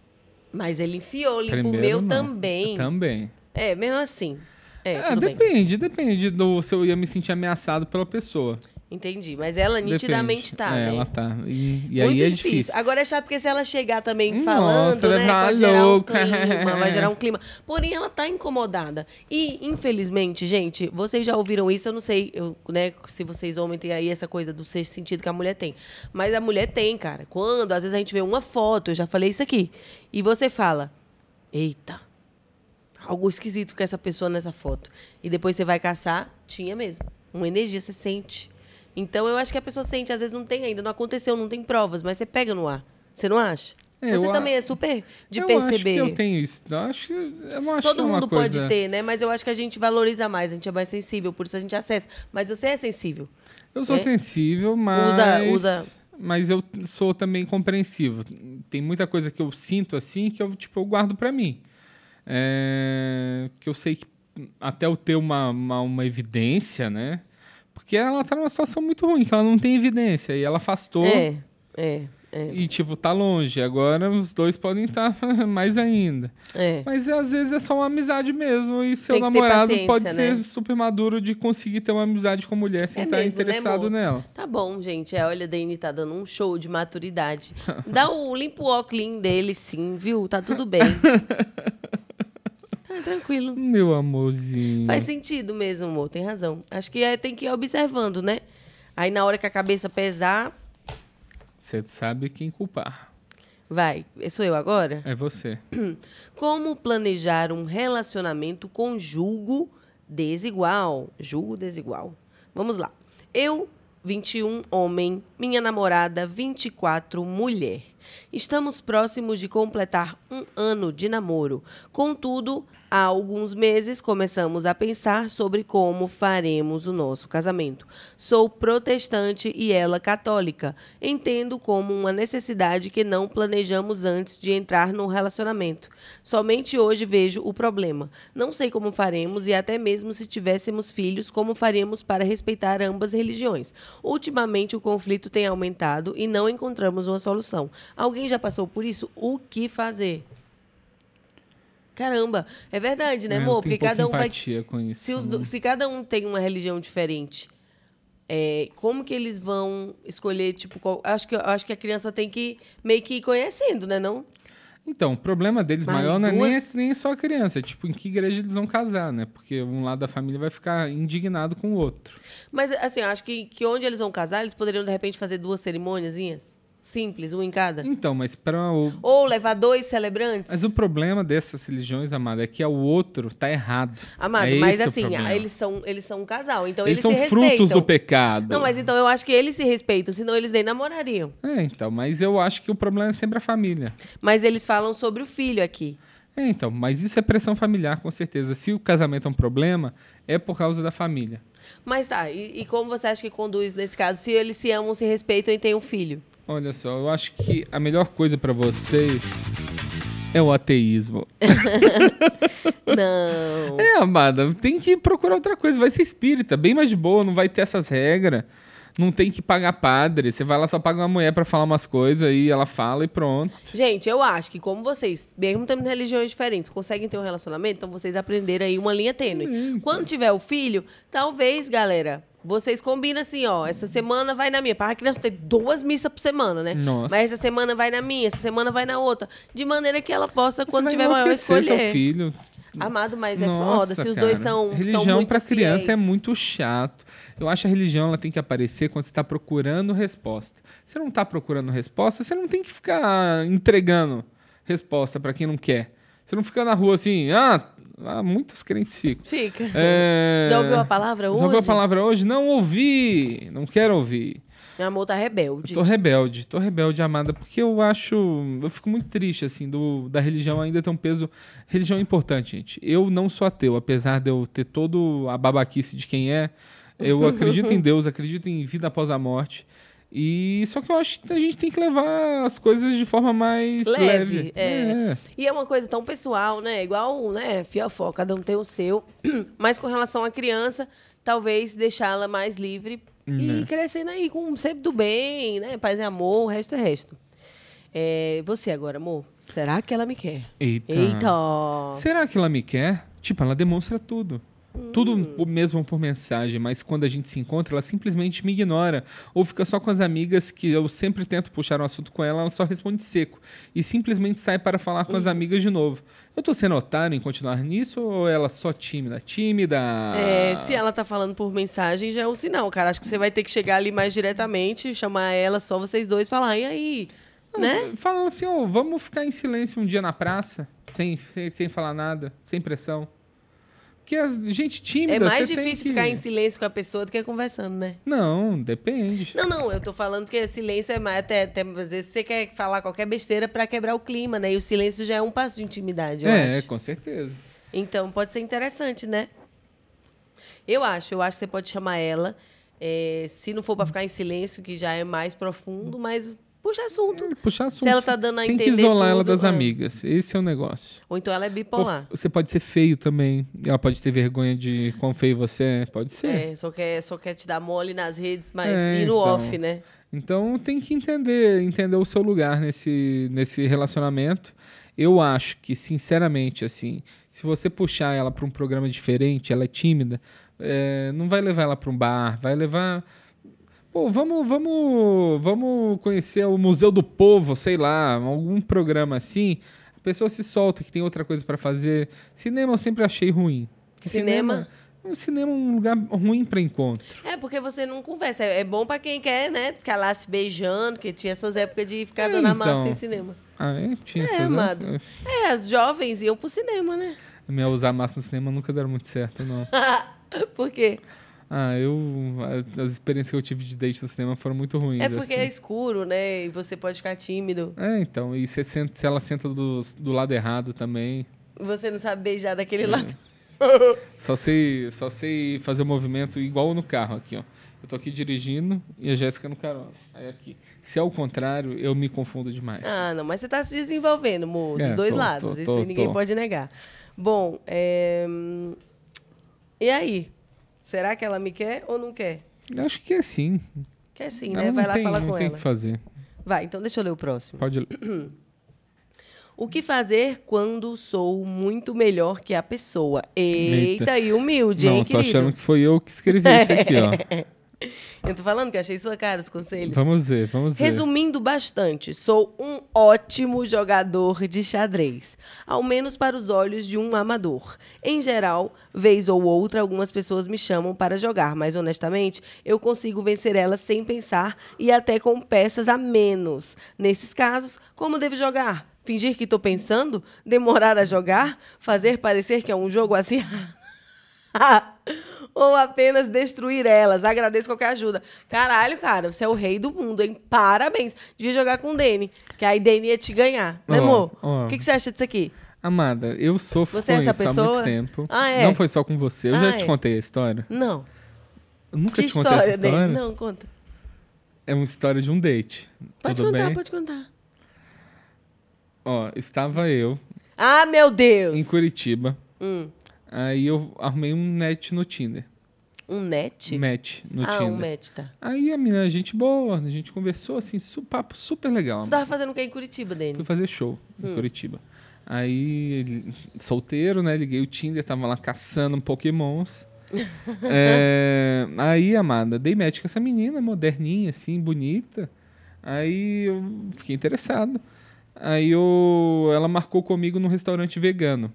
Mas ele enfiou, limpa o meu não. também. Também. É, mesmo assim. É, Ah, tudo bem. depende, depende do se eu ia me sentir ameaçado pela pessoa. Entendi. Mas ela nitidamente Depende. tá, é, né? ela tá. E, e Muito aí é difícil. difícil. Agora é chato porque se ela chegar também Nossa, falando, ela né? vai Pode gerar um louca. clima, vai gerar um (laughs) clima. Porém, ela tá incomodada. E, infelizmente, gente, vocês já ouviram isso, eu não sei, eu, né, se vocês homens têm aí essa coisa do sexto sentido que a mulher tem. Mas a mulher tem, cara. Quando, às vezes, a gente vê uma foto, eu já falei isso aqui, e você fala, eita, algo esquisito com essa pessoa nessa foto. E depois você vai caçar, tinha mesmo. Uma energia, você sente. Então eu acho que a pessoa sente, às vezes não tem ainda, não aconteceu, não tem provas, mas você pega no ar. Você não acha? É, Você eu a- também é super de eu perceber. acho que eu tenho isso. Eu acho, que- eu não acho Todo que é mundo coisa... pode ter, né? Mas eu acho que a gente valoriza mais, a gente é mais sensível, por isso a gente acessa. Mas você é sensível. Eu sou É? sensível, mas... Usa- usa- Mas eu sou também compreensivo. Tem muita coisa que eu sinto assim que eu, tipo, eu guardo pra mim. É, Que eu sei que até eu ter uma, uma, uma evidência, né? Porque ela tá numa situação muito ruim, que ela não tem evidência. E ela afastou É, é, é, e, tipo, tá longe. Agora os dois podem estar (laughs) mais ainda. é. Mas às vezes é só uma amizade mesmo. E seu namorado pode né? ser super maduro de conseguir ter uma amizade com a mulher sem É estar mesmo, né, interessado amor? nela. Tá bom, gente. É, olha, a Dani tá dando um show de maturidade. (laughs) Dá o limpo óculos dele, sim, viu? Tá tudo bem. (laughs) Tá tranquilo. Meu amorzinho. Faz sentido mesmo, amor. Tem razão. Acho que é, tem que ir observando, né? Aí na hora que a cabeça pesar, Você sabe quem culpar. vai. Sou eu agora? É você. (clears throat) Como planejar um relacionamento com julgo desigual? Julgo desigual. Vamos lá. Eu, 21, homem. Minha namorada, 24, mulher. Estamos próximos de completar um ano de namoro. Contudo, há alguns meses começamos a pensar sobre como faremos o nosso casamento. Sou protestante e ela católica. Entendo como uma necessidade que não planejamos antes de entrar no relacionamento. Somente hoje vejo o problema. Não sei como faremos e até mesmo se tivéssemos filhos, como faríamos para respeitar ambas religiões. Ultimamente o conflito tem aumentado e não encontramos uma solução. Alguém já passou por isso? O que fazer? Caramba, é verdade, né, É, amor? Porque cada um vai com isso. se, os do- se cada um tem uma religião diferente, é, como que eles vão escolher, tipo, qual- acho que, acho que a criança tem que meio que ir conhecendo, né, não? Então, o problema deles Mas maior não é nem, nem só a criança. É tipo, em que igreja eles vão casar, né? Porque um lado da família vai ficar indignado com o outro. Mas, assim, eu acho que, que onde eles vão casar, eles poderiam, de repente, fazer duas cerimôniazinhas simples, um em cada. Então, mas para o... Ou levar dois celebrantes. Mas o problema dessas religiões, amada, é que o outro tá errado. Amado, É mas assim, problema. eles são, eles são um casal, então Eles eles, são frutos respeitam. do pecado. Não, mas então eu acho que eles se respeitam, senão eles nem namorariam. É, então, mas eu acho que o problema é sempre a família. Mas eles falam sobre o filho aqui. É, então, mas isso é pressão familiar, com certeza. Se o casamento é um problema, é por causa da família. Mas tá, e, e como você acha que conduz nesse caso? Se eles se amam, se respeitam e têm um filho? Olha só, eu acho que a melhor coisa pra vocês é o ateísmo. (laughs) Não. É, amada, tem que procurar outra coisa. Vai ser espírita, bem mais de boa, não vai ter essas regras. Não tem que pagar padre. Você vai lá, só paga uma mulher pra falar umas coisas e ela fala e pronto. Gente, eu acho que como vocês, mesmo tendo religiões diferentes, conseguem ter um relacionamento, então vocês aprenderam aí uma linha tênue. Quando tiver o filho, talvez, galera, vocês combinam assim, ó, essa semana vai na minha. Para a criança ter duas missas por semana, né? Nossa. Mas essa semana vai na minha, essa semana vai na outra. De maneira que ela possa, quando Você tiver vai maior, escolher. seu filho. Amado, mas é Nossa, foda. Se os dois cara. são, religião são muito pra criança é fiéis. muito chato. Eu acho que a religião ela tem que aparecer quando você está procurando resposta. Se não está procurando resposta, você não tem que ficar entregando resposta pra quem não quer. Você não fica na rua assim, ah, ah, muitos crentes ficam. Fica. É... Já ouviu a palavra hoje? Já ouviu a palavra hoje? Não ouvi, não quero ouvir. Meu amor tá rebelde. Tô rebelde, tô rebelde, amada, porque eu acho. Eu fico muito triste, assim, do, da religião ainda ter um peso. Religião é importante, gente. Eu não sou ateu, apesar de eu ter todo a babaquice de quem é. Eu (laughs) acredito em Deus, acredito em vida após a morte. E só que eu acho que a gente tem que levar as coisas de forma mais Leve, leve. é. E é uma coisa tão pessoal, né? Igual, né, fiofó, cada um tem o seu. (clears throat) Mas com relação à criança, talvez deixá-la mais livre e crescendo aí com sempre do bem, né? Paz e amor, o resto é resto. É, você agora, amor. Será que ela me quer? Eita. Eita! Será que ela me quer? Tipo, ela demonstra tudo. Tudo mesmo por mensagem, mas quando a gente se encontra, ela simplesmente me ignora. Ou fica só com as amigas que eu sempre tento puxar um assunto com ela, ela só responde seco. E simplesmente sai para falar com as Hum. amigas de novo. Eu tô sendo otário em continuar nisso ou ela só tímida? Tímida. É, se ela tá falando por mensagem, já é um sinal, cara. Acho que você vai ter que chegar ali mais diretamente, chamar ela, só vocês dois falar, e aí? Não, né? Fala assim, ó, vamos ficar em silêncio um dia na praça, sem, sem, sem falar nada, sem pressão. Porque a gente tímida. É mais difícil que- ficar em silêncio com a pessoa do que conversando, né? Não, depende. Não, não, eu tô falando que silêncio é mais. Até, até às vezes você quer falar qualquer besteira pra quebrar o clima, né? E o silêncio já é um passo de intimidade, eu é, acho. com certeza. Então pode ser interessante, né? Eu acho, eu acho que você pode chamar ela. é, se não for pra ficar em silêncio, que já é mais profundo, mas puxa assunto. Puxar assunto. Se ela tá dando a Tem que entender isolar ela tudo, das é. amigas. Esse é o negócio. Ou então ela é bipolar. Você pode ser feio também. Ela pode ter vergonha de quão feio você é. Pode ser. É, só quer, só quer te dar mole nas redes, mas É, e no então. off, né? Então tem que entender, entender o seu lugar nesse, nesse relacionamento. Eu acho que, sinceramente, assim, se você puxar ela para um programa diferente, ela é tímida, é, não vai levar ela para um bar, vai levar. Pô, vamos, vamos, vamos conhecer o Museu do Povo, sei lá, algum programa assim. A pessoa se solta que tem outra coisa para fazer. Cinema eu sempre achei ruim. Cinema? O cinema é um lugar ruim para encontro. É, porque você não conversa. É é bom pra quem quer, né? Ficar lá se beijando, que tinha essas épocas de ficar É, dando a massa então. em cinema. Ah, é? Tinha É, né? amado. É, as jovens iam pro cinema, né? Minha usar massa no cinema nunca deram muito certo, não. (laughs) Por quê? Ah, eu. As, as experiências que eu tive de date no cinema foram muito ruins. É porque é assim. escuro, né? E você pode ficar tímido. É, então. E você senta, se ela senta do, do lado errado também. Você não sabe beijar É. daquele lado. (laughs) Só sei, só sei fazer o movimento igual no carro aqui, ó. Eu tô aqui dirigindo e a Jéssica no carona. Aí aqui. Se é o contrário, eu me confundo demais. Ah, não, mas você tá se desenvolvendo, amor, dos É, dois tô, lados. tô, Isso tô, ninguém pode negar. Bom, é... e aí? Será que ela me quer ou não quer? Eu Acho que é sim. Quer sim, Ela né? não Vai lá tem, falar não com tem ela. o que fazer. Vai, então deixa eu ler o próximo. Pode ler. (clears throat) O que fazer quando sou muito melhor que a pessoa? Eita, Eita. e humilde, Não, hein, tô querido? achando que foi eu que escrevi isso aqui, ó. (laughs) (laughs) Eu tô falando que eu achei sua cara os conselhos. Vamos ver, vamos ver. Resumindo bastante, sou um ótimo jogador de xadrez, ao menos para os olhos de um amador. Em geral, vez ou outra, algumas pessoas me chamam para jogar, mas honestamente, eu consigo vencer elas sem pensar e até com peças a menos. Nesses casos, como devo jogar? Fingir que estou pensando? Demorar a jogar? Fazer parecer que é um jogo assim? (laughs) Ou apenas destruir elas. Agradeço qualquer ajuda. Caralho, cara, você é o rei do mundo, hein? Parabéns. Devia jogar com o Dani, que aí Dani ia te ganhar. Né, amor? O que, que você acha disso aqui? Amada, eu sofro Você é com essa isso há pessoa? muito tempo. Ah, é? Não foi só com você. Eu Ah, já te é? contei a história. Não. Eu nunca que te contei essa história, história. Dani? Não, conta. É uma história de um date. Pode Tudo contar, bem? pode contar. Ó, estava eu Ah, meu Deus! em Curitiba. Hum, Aí eu arrumei um net no Tinder. um net? Match no ah, Tinder. um match, tá. Aí a menina, gente boa, a gente conversou assim, su papo super legal. Você tava fazendo o que em Curitiba, Fui Dani? fazer show Hum. em Curitiba. Aí, solteiro, né? Liguei o Tinder, tava lá caçando pokémons. (laughs) É, aí, amada, dei match com essa menina moderninha, assim, bonita. Aí eu fiquei interessado. Aí eu, ela marcou comigo num restaurante vegano.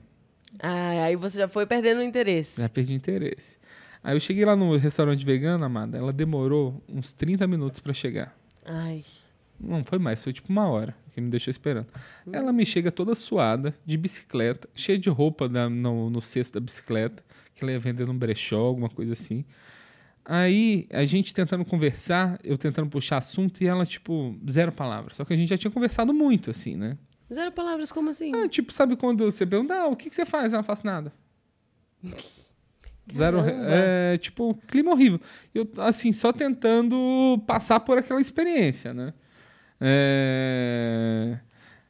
Ah, aí você já foi perdendo o interesse. Já perdi interesse. Aí eu cheguei lá no restaurante vegano, amada. Ela demorou uns 30 minutos pra chegar. Ai. Não, foi mais, foi tipo uma hora que me deixou esperando. Ela me chega toda suada, de bicicleta, cheia de roupa da- no, no cesto da bicicleta, que ela ia vender num brechó, alguma coisa assim. Aí, a gente tentando conversar, eu tentando puxar assunto, e ela, tipo, zero palavras. Só que a gente já tinha conversado muito, assim, né? Zero palavras, como assim? Ah, tipo, sabe quando você pergunta, ah, o que, que você faz? Ah, não faço nada. (laughs) Zero, é, tipo, clima horrível. Eu, assim, só tentando passar por aquela experiência, né? É...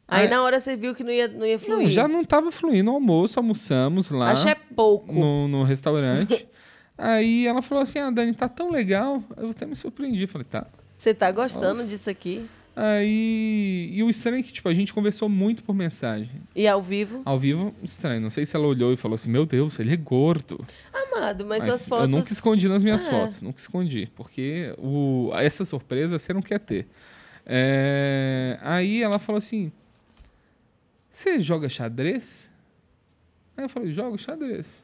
Aí Ah, na hora você viu que não ia, não ia fluir. Não, já não tava fluindo o almoço, almoçamos lá Acho é pouco. no, no restaurante. (laughs) Aí ela falou assim, ah, Dani, tá tão legal. Eu até me surpreendi. Falei, tá. Você tá gostando Nossa. disso aqui? Aí... E o estranho é que, tipo, a gente conversou muito por mensagem. E ao vivo? Ao vivo, estranho. Não sei se ela olhou e falou assim, meu Deus, ele é gordo. Amado, mas, Mas suas fotos. Eu nunca escondi nas minhas Ah. fotos, nunca escondi, porque o, essa surpresa você não quer ter. É, aí ela falou assim: Você joga xadrez? Aí eu falei: Jogo xadrez.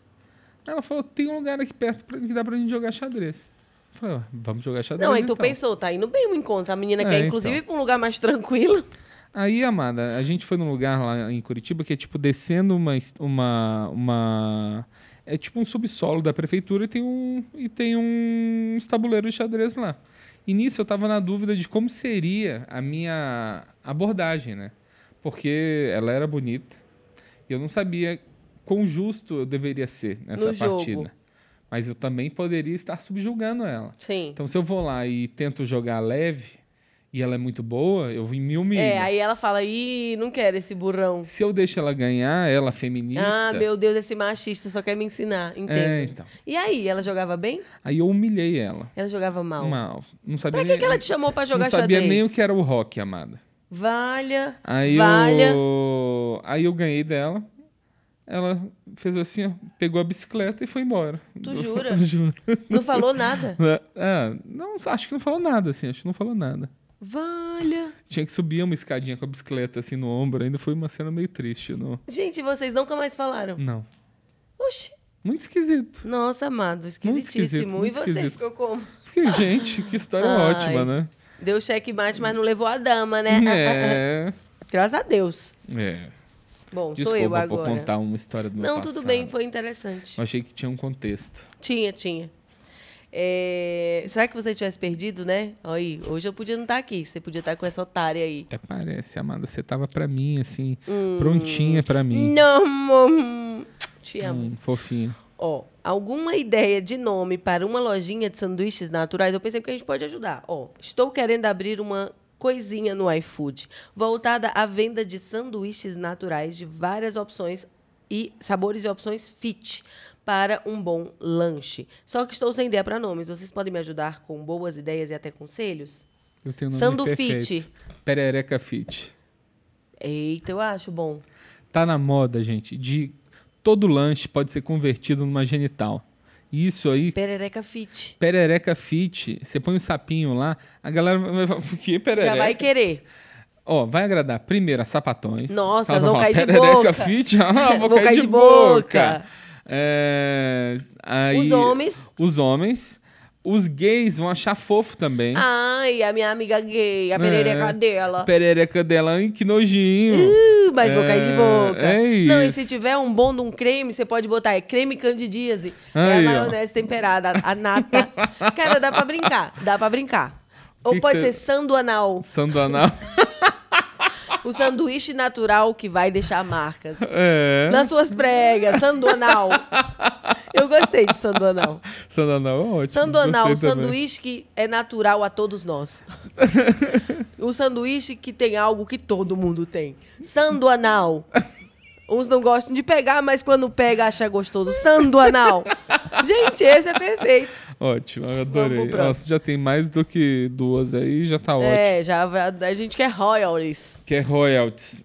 Aí ela falou: Tem um lugar aqui perto que dá pra gente jogar xadrez. Falei: "Ó, Vamos jogar xadrez. Não, aí tu então." pensou, tá indo bem o encontro. A menina É, quer, inclusive, ir então. pra um lugar mais tranquilo. (laughs) Aí, amada, a gente foi num lugar lá em Curitiba que é tipo descendo uma. es- uma, uma É tipo um subsolo da prefeitura e tem um, e tem um tabuleiro de xadrez lá. E nisso eu tava na dúvida de como seria a minha abordagem, né? Porque ela era bonita. E eu não sabia quão justo eu deveria ser nessa No jogo. partida. Mas eu também poderia estar subjugando ela. Sim. Então, se eu vou lá e tento jogar leve e ela é muito boa, eu me humilho. É, aí ela fala, ih, não quero esse burrão. Se eu deixo ela ganhar, ela feminista. Ah, meu Deus, esse machista só quer me ensinar. Entendo. É, então. E aí, ela jogava bem? Aí eu humilhei ela. Ela jogava mal. Mal. Não sabia Pra que, nem, que ela te chamou pra jogar Não sabia xadrez? nem o que era o rock, amada. Valha, Aí valha. eu, aí eu ganhei dela. Ela fez assim, ó, pegou a bicicleta e foi embora. Tu (laughs) jura? Juro. Não falou nada. Ah, (laughs) não, acho que não falou nada, assim, acho que não falou nada. Valha. Tinha que subir uma escadinha com a bicicleta assim no ombro, ainda foi uma cena meio triste. Não, Gente, vocês nunca mais falaram. não. Oxi. Muito esquisito. Nossa, amado, esquisitíssimo. esquisito, muito e você esquisito. ficou como? Fiquei, gente, que história (laughs) Ai. ótima, né? Deu checkmate, mas não levou a dama, né? É. Graças a Deus. é. Bom, sou Desculpa eu por agora. contar uma história do meu Não, passado. tudo bem, foi interessante. Eu achei que tinha um contexto. Tinha, tinha. É, Será que você tivesse perdido, né? Aí, hoje eu podia não estar aqui. Você podia estar com essa otária aí. Até parece, Amanda, você tava pra mim, assim, prontinha pra mim. Não, mom. Te amo. Hum, fofinha. Ó, alguma ideia de nome para uma lojinha de sanduíches naturais? Eu pensei que a gente pode ajudar. Ó, estou querendo abrir uma coisinha no iFood, voltada à venda de sanduíches naturais de várias opções e sabores e opções fit para um bom lanche. Só que estou sem ideia para nomes. Vocês podem me ajudar com boas ideias e até conselhos? Eu tenho um nome Sandu perfeito. Fit. Perereca Fit. Eita, eu acho bom. Tá na moda, gente, de todo lanche pode ser convertido numa genital. Isso aí, Perereca fit. perereca fit, você põe um sapinho lá, a galera vai falar, o que perereca? Já vai querer. Ó, vai agradar primeiro as sapatões. Nossa, Elas vão cair de perereca boca. fit, ah, vou, Vou cair, de, boca. É, aí, Os homens. Os homens. Os gays vão achar fofo também. Ai, a minha amiga gay, a perereca É. dela. Perereca dela, ai, que nojinho. Uh, mas vou cair de É, boca. é Não, e isso. se tiver um bom de um creme, você pode botar é creme candidíase. é a Aí, ó. maionese temperada, a nata. (laughs) Cara, dá pra brincar. Dá pra brincar. Ou Que pode que ser você- sanduanal. (laughs) O sanduíche natural que vai deixar marcas. é. Nas suas pregas, sanduanal. Eu gostei de sanduanal. Sandanal é ótimo. Sanduanal, o sanduíche que é natural a todos nós. o sanduíche que tem algo que todo mundo tem. Sanduanal. Uns não gostam de pegar, mas quando pega acha gostoso. Sanduanal. Gente, esse é perfeito. Ótimo, eu adorei. Nossa, já tem mais do que duas aí, já tá ótimo. É, já a gente quer royalties. Que é royalties.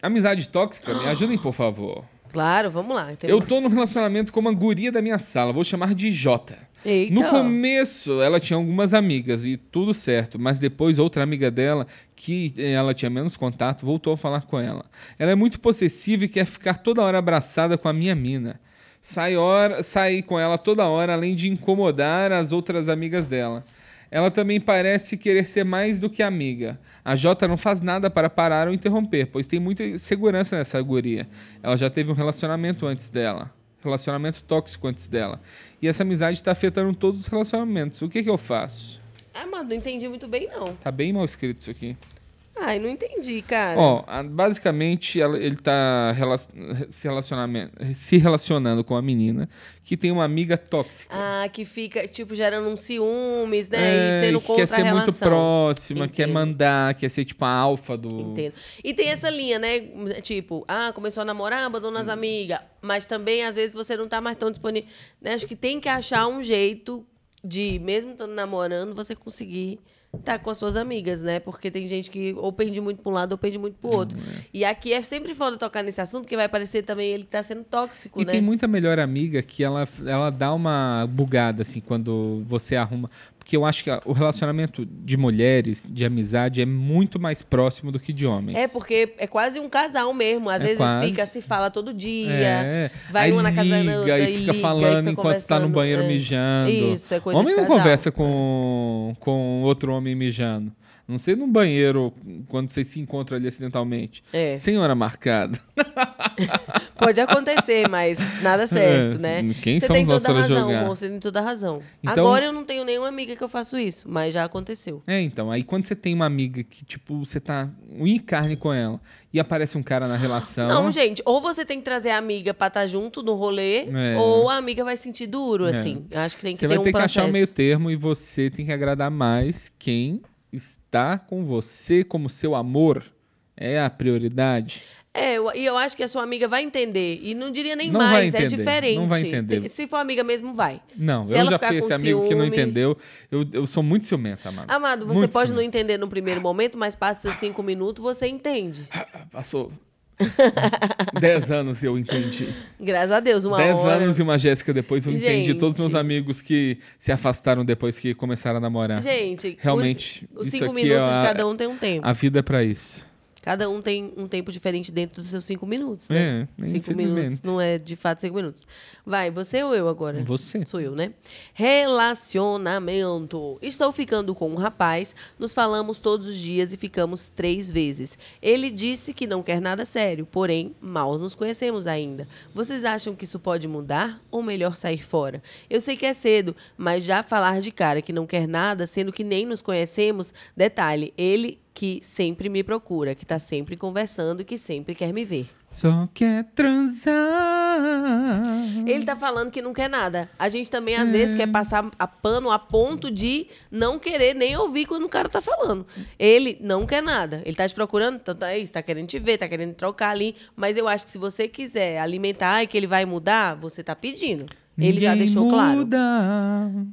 Amizade tóxica, me ajudem, por favor. Claro, vamos lá. Eu Temos- tô num relacionamento com uma guria da minha sala, vou chamar de Jota. Eita. No começo, ela tinha algumas amigas e tudo certo, mas depois outra amiga dela, que eh, ela tinha menos contato, voltou a falar com ela. Ela é muito possessiva e quer ficar toda hora abraçada com a minha mina. Sai, hora, sai com ela toda hora, além de incomodar as outras amigas dela. Ela também parece querer ser mais do que amiga. A Jota não faz nada para parar ou interromper, pois tem muita segurança nessa guria. Ela já teve um relacionamento antes dela. Relacionamento tóxico antes dela. E essa amizade está afetando todos os relacionamentos. O que, que eu faço? Ah, mas não entendi muito bem, não. Tá bem mal escrito isso aqui. Ai, não entendi, cara. Ó, basicamente ele tá se, relacionamento- se relacionando com a menina que tem uma amiga tóxica. Ah, que fica, tipo, gerando uns ciúmes, né? É, e sendo contra quer ser relação. muito próxima, quer Entendo. mandar, quer ser tipo a alfa do. Entendo. E tem essa linha, né? Tipo, ah, começou a namorar, abandonou Hum. as amigas. Mas também, às vezes, você não tá mais tão disponível. Né? Acho que tem que achar um jeito de, mesmo estando namorando, você conseguir estar com as suas amigas, né? Porque tem gente que ou pende muito pra um lado ou pende muito pro outro. Hum, E aqui é sempre foda tocar nesse assunto, porque vai parecer também ele que tá sendo tóxico, E né? tem muita melhor amiga que ela, ela dá uma bugada, assim, quando você arruma. Porque eu acho que o relacionamento de mulheres, de amizade, é muito mais próximo do que de homens. É, porque é quase um casal mesmo. Às É vezes quase. fica, se fala todo dia. É. Vai aí uma na casa da outra e fica liga, falando fica enquanto está no banheiro é. mijando. Isso, é coisa Homem não conversa com, com outro homem mijando. Não sei no banheiro, quando vocês se encontram ali acidentalmente. É. Sem hora marcada. (laughs) Pode acontecer, mas nada certo, É, né? quem você tem toda a razão, amor, você tem toda a razão. Então- Agora eu não tenho nenhuma amiga que eu faço isso, mas já aconteceu. É, então, aí quando você tem uma amiga que, tipo, você tá unha e carne com ela e aparece um cara na relação. Não, gente, ou você tem que trazer a amiga pra estar junto no rolê, É. ou a amiga vai sentir duro, É. assim. Acho que tem que Você ter vai um ter que processo. achar o meio termo e você tem que agradar mais quem está com você como seu amor. É a prioridade. É, eu- e eu acho que a sua amiga vai entender. E não diria nem Não mais, é entender, diferente. não vai entender. Se for amiga mesmo, vai. Não, Se eu ela já ficar fui com esse amigo que não ciúme- entendeu. Eu, eu sou muito ciumento, amado. Amado, você Muito pode não ciumento. entender no primeiro momento, mas passa seus cinco minutos, você entende. (laughs) Passou (laughs) dez anos eu entendi. Graças a Deus, uma Dez hora. anos e uma Jéssica depois eu entendi Gente. todos meus amigos que se afastaram depois que começaram a namorar. Gente, Realmente, os, os isso cinco aqui minutos é a- de cada um tem um tempo. A vida é pra isso. Cada um tem um tempo diferente dentro dos seus cinco minutos, né? É, cinco minutos não é de fato cinco minutos. Vai, você ou eu agora? Você. Sou eu, né? Relacionamento. Estou ficando com um rapaz, nos falamos todos os dias e ficamos três vezes. Ele disse que não quer nada sério, porém, mal nos conhecemos ainda. Vocês acham que isso pode mudar ou melhor sair fora? Eu sei que é cedo, mas já falar de cara que não quer nada, sendo que nem nos conhecemos, detalhe, ele que sempre me procura, que tá sempre conversando e que sempre quer me ver. Só quer transar. Ele tá falando que não quer nada. A gente também, às vezes, quer passar a pano a ponto de não querer nem ouvir quando o cara tá falando. Ele não quer nada. Ele tá te procurando, então tá isso, tá querendo te ver, tá querendo trocar ali. Mas eu acho que se você quiser alimentar e que ele vai mudar, você tá pedindo. Ele já Ninguém deixou claro. muda.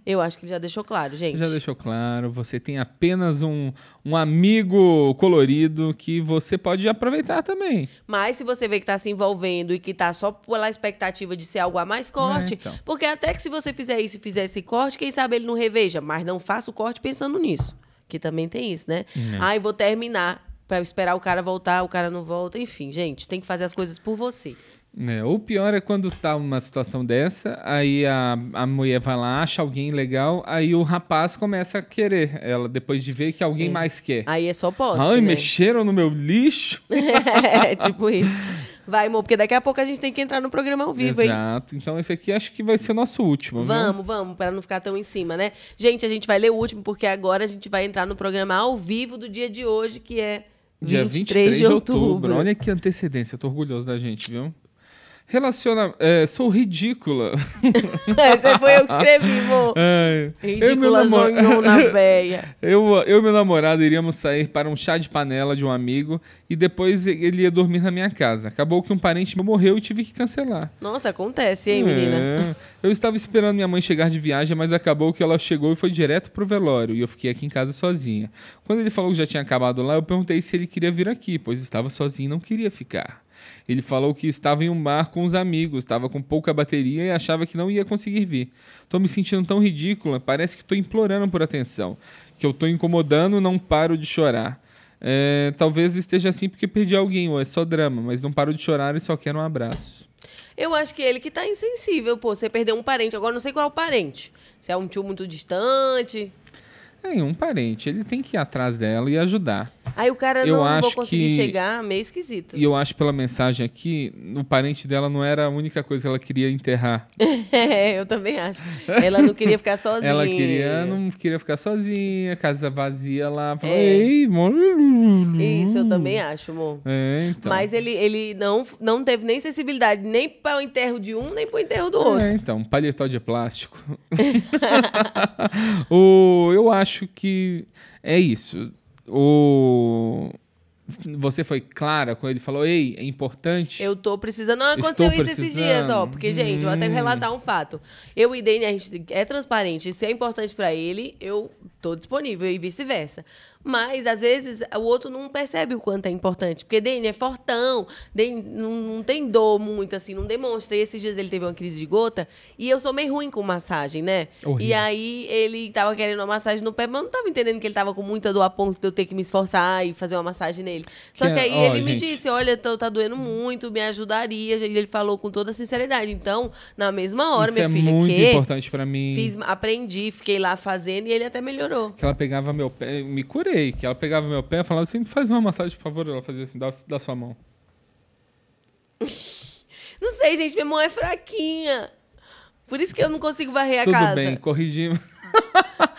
Eu acho que ele já deixou claro, gente. Já deixou claro, você tem apenas um, um amigo colorido que você pode aproveitar também. Mas se você vê que tá se envolvendo e que tá só pela expectativa de ser algo a mais, corte. É, então. Porque até que se você fizer isso e fizer esse corte, quem sabe ele não reveja. Mas não faça o corte pensando nisso. Que também tem isso, né? É. Ai, vou terminar. Pra esperar o cara voltar, o cara não volta. Enfim, gente, tem que fazer as coisas por você. É, ou pior é quando tá uma situação dessa, aí a, a mulher vai lá, acha alguém legal, aí o rapaz começa a querer ela, depois de ver que alguém mais quer. Aí é só posse, Ai, né? mexeram no meu lixo. (laughs) é, tipo isso. Vai, amor, porque daqui a pouco a gente tem que entrar no programa ao vivo, hein? Exato. Então esse aqui acho que vai ser o nosso último. viu? Vamos, vamos, para não ficar tão em cima, né? Gente, a gente vai ler o último, porque agora a gente vai entrar no programa ao vivo do dia de hoje, que é Dia 23 de outubro. Olha que antecedência, eu tô orgulhoso da gente, viu? Relaciona... é, sou ridícula. (laughs) Esse foi eu que escrevi, (laughs) e meu Ridícula namo- zonhona (laughs) véia. Eu, eu e meu namorado iríamos sair para um chá de panela de um amigo e depois ele ia dormir na minha casa. Acabou que um parente morreu e tive que cancelar. Nossa, acontece, hein, menina? É. Eu estava esperando minha mãe chegar de viagem, mas acabou que ela chegou e foi direto pro velório e eu fiquei aqui em casa sozinha. Quando ele falou que já tinha acabado lá, eu perguntei se ele queria vir aqui, pois estava sozinho e não queria ficar. Ele falou que estava em um bar com os amigos, estava com pouca bateria e achava que não ia conseguir vir. Tô me sentindo tão ridícula, parece que tô implorando por atenção, que eu tô incomodando, não paro de chorar. É, talvez esteja assim porque perdi alguém, ou é só drama, mas não paro de chorar e só quero um abraço. Eu acho que ele que tá insensível, pô. Você perdeu um parente. Agora não sei qual é o parente. Se é um tio muito distante. É, um parente, ele tem que ir atrás dela e ajudar. Aí o cara Eu não acho vou conseguir que- chegar, meio esquisito. E eu acho pela mensagem aqui, o parente dela não era a única coisa que ela queria enterrar. (laughs) É, eu também acho. Ela não queria ficar sozinha. (laughs) Ela queria, não queria ficar sozinha, casa vazia lá. Falou, É. Ei. Isso, eu também acho, amor. É, então. Mas ele, ele não, não teve nem sensibilidade nem para o enterro de um, nem para o enterro do outro. É, então, paletó de plástico. (laughs) o, eu acho que é isso. O, você foi clara quando ele falou, ei, é importante. Eu tô precisando. Não, aconteceu Estou isso esses precisando. dias, ó. Porque, gente, eu vou até Hum. relatar um fato. Eu e Dani, a gente é transparente. Se é importante pra ele, eu tô disponível e vice-versa. Mas, às vezes, o outro não percebe o quanto é importante. Porque Dani é fortão, Dani não, não tem dor muito, assim, não demonstra. E esses dias ele teve uma crise de gota e eu sou meio ruim com massagem, né? Horrível. E aí ele tava querendo uma massagem no pé, mas eu não tava entendendo que ele tava com muita dor a ponto de eu ter que me esforçar e fazer uma massagem nele. Só Que que é- aí ó, ele me gente. disse: olha, tô- tá doendo muito, me ajudaria. E ele falou com toda sinceridade. Então, na mesma hora, Isso minha é filha, muito que importante pra mim. fiz, aprendi, fiquei lá fazendo e ele até melhorou. Que ela pegava meu pé, me curei, que ela pegava meu pé e falava assim, faz uma massagem, por favor. Ela fazia assim, dá, dá sua mão. (laughs) sei, gente. Minha mão é fraquinha. Por isso que eu não consigo varrer a Tudo casa. bem, corrigimos. (laughs)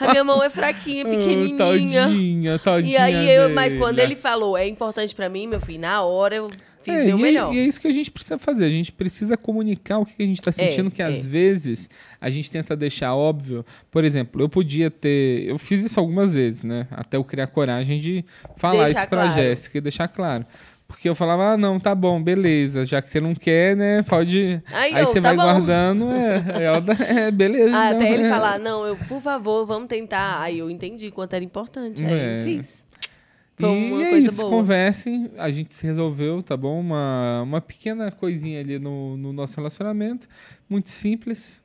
A minha mão é fraquinha, (laughs) pequenininha. Tadinha, tadinha E aí, eu, mas quando ele falou, é importante pra mim, meu filho, na hora eu fiz É, meu e, é- melhor. e é isso que a gente precisa fazer. A gente precisa comunicar o que a gente está sentindo, que às é. vezes a gente tenta deixar óbvio. Por exemplo, eu podia ter. Eu fiz isso algumas vezes, né? Até eu criar coragem de falar Deixar isso pra claro. Jéssica e deixar claro. Porque eu falava, ah, não, tá bom, beleza. Já que você não quer, né? Pode. Aí você tá vai bom. guardando. É, ela é, beleza. Ah, então, até ele é. falar, não, eu, por favor, vamos tentar. Aí eu entendi quanto era importante. Aí É. eu fiz. Foi e é isso, boa. conversem, a gente se resolveu, tá bom? Uma, uma pequena coisinha ali no, no nosso relacionamento, muito simples,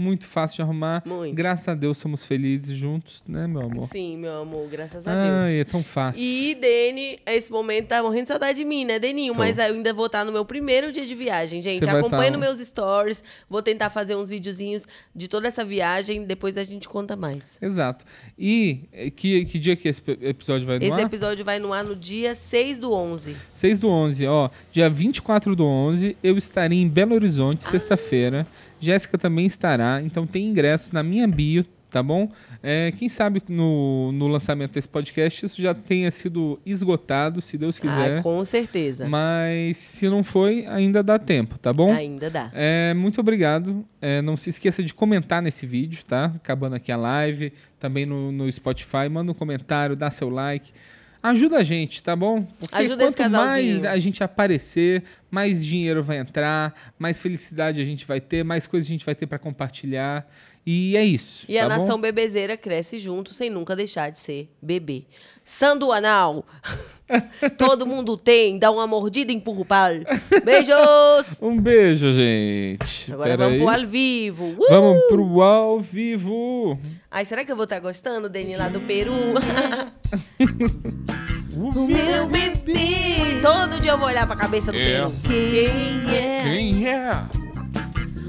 muito fácil de arrumar. Muito. Graças a Deus somos felizes juntos, né, meu amor? Sim, meu amor, graças a Deus. Ai, é tão fácil. E Dene, esse momento tá morrendo de saudade de mim, né, Deninho? Tô. Mas eu ainda vou estar no meu primeiro dia de viagem, gente. Acompanha tá- nos meus stories. Vou tentar fazer uns videozinhos de toda essa viagem. Depois a gente conta mais. Exato. E eh, que, que dia que esse episódio vai no Esse ar? episódio vai no ar no dia 6 do 11. 6 do 11, ó. Dia 24 do 11, eu estarei em Belo Horizonte, sexta-feira. Jéssica também estará, então tem ingressos na minha bio, tá bom? É, quem sabe no, no lançamento desse podcast isso já tenha sido esgotado, se Deus quiser. Ah, com certeza. Mas se não foi, ainda dá tempo, tá bom? Ainda dá. É, muito obrigado. É, não se esqueça de comentar nesse vídeo, tá? Acabando aqui a live, também no, no Spotify. Manda um comentário, dá seu like. Ajuda a gente, tá bom? Porque Ajuda esse quanto mais casalzinho. a gente aparecer, mais dinheiro vai entrar, mais felicidade a gente vai ter, mais coisas a gente vai ter para compartilhar. E é isso. E a tá bom? nação bebezeira cresce junto sem nunca deixar de ser bebê. Sanduanal. (laughs) Todo mundo tem, dá uma mordida e empurra o pau. Beijos! (laughs) Um beijo, gente. Agora Pera vamos aí. pro ao vivo. Uh! Vamos pro ao vivo. Ai, será que eu vou estar gostando, Deni, lá do Peru? (laughs) o meu bebê. Todo dia eu vou olhar pra cabeça do É. Peru. Quem é Quem é?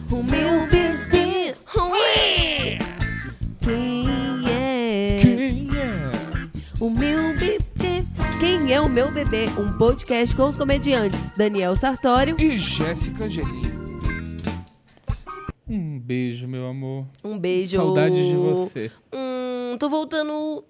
o meu bebê? Ué! Quem é Quem é? o meu bebê? Quem é o meu bebê? Um podcast com os comediantes Daniel Sartório. E Jéssica Angelim. Um beijo, meu amor. Um beijo. Saudades de você. Hum, tô voltando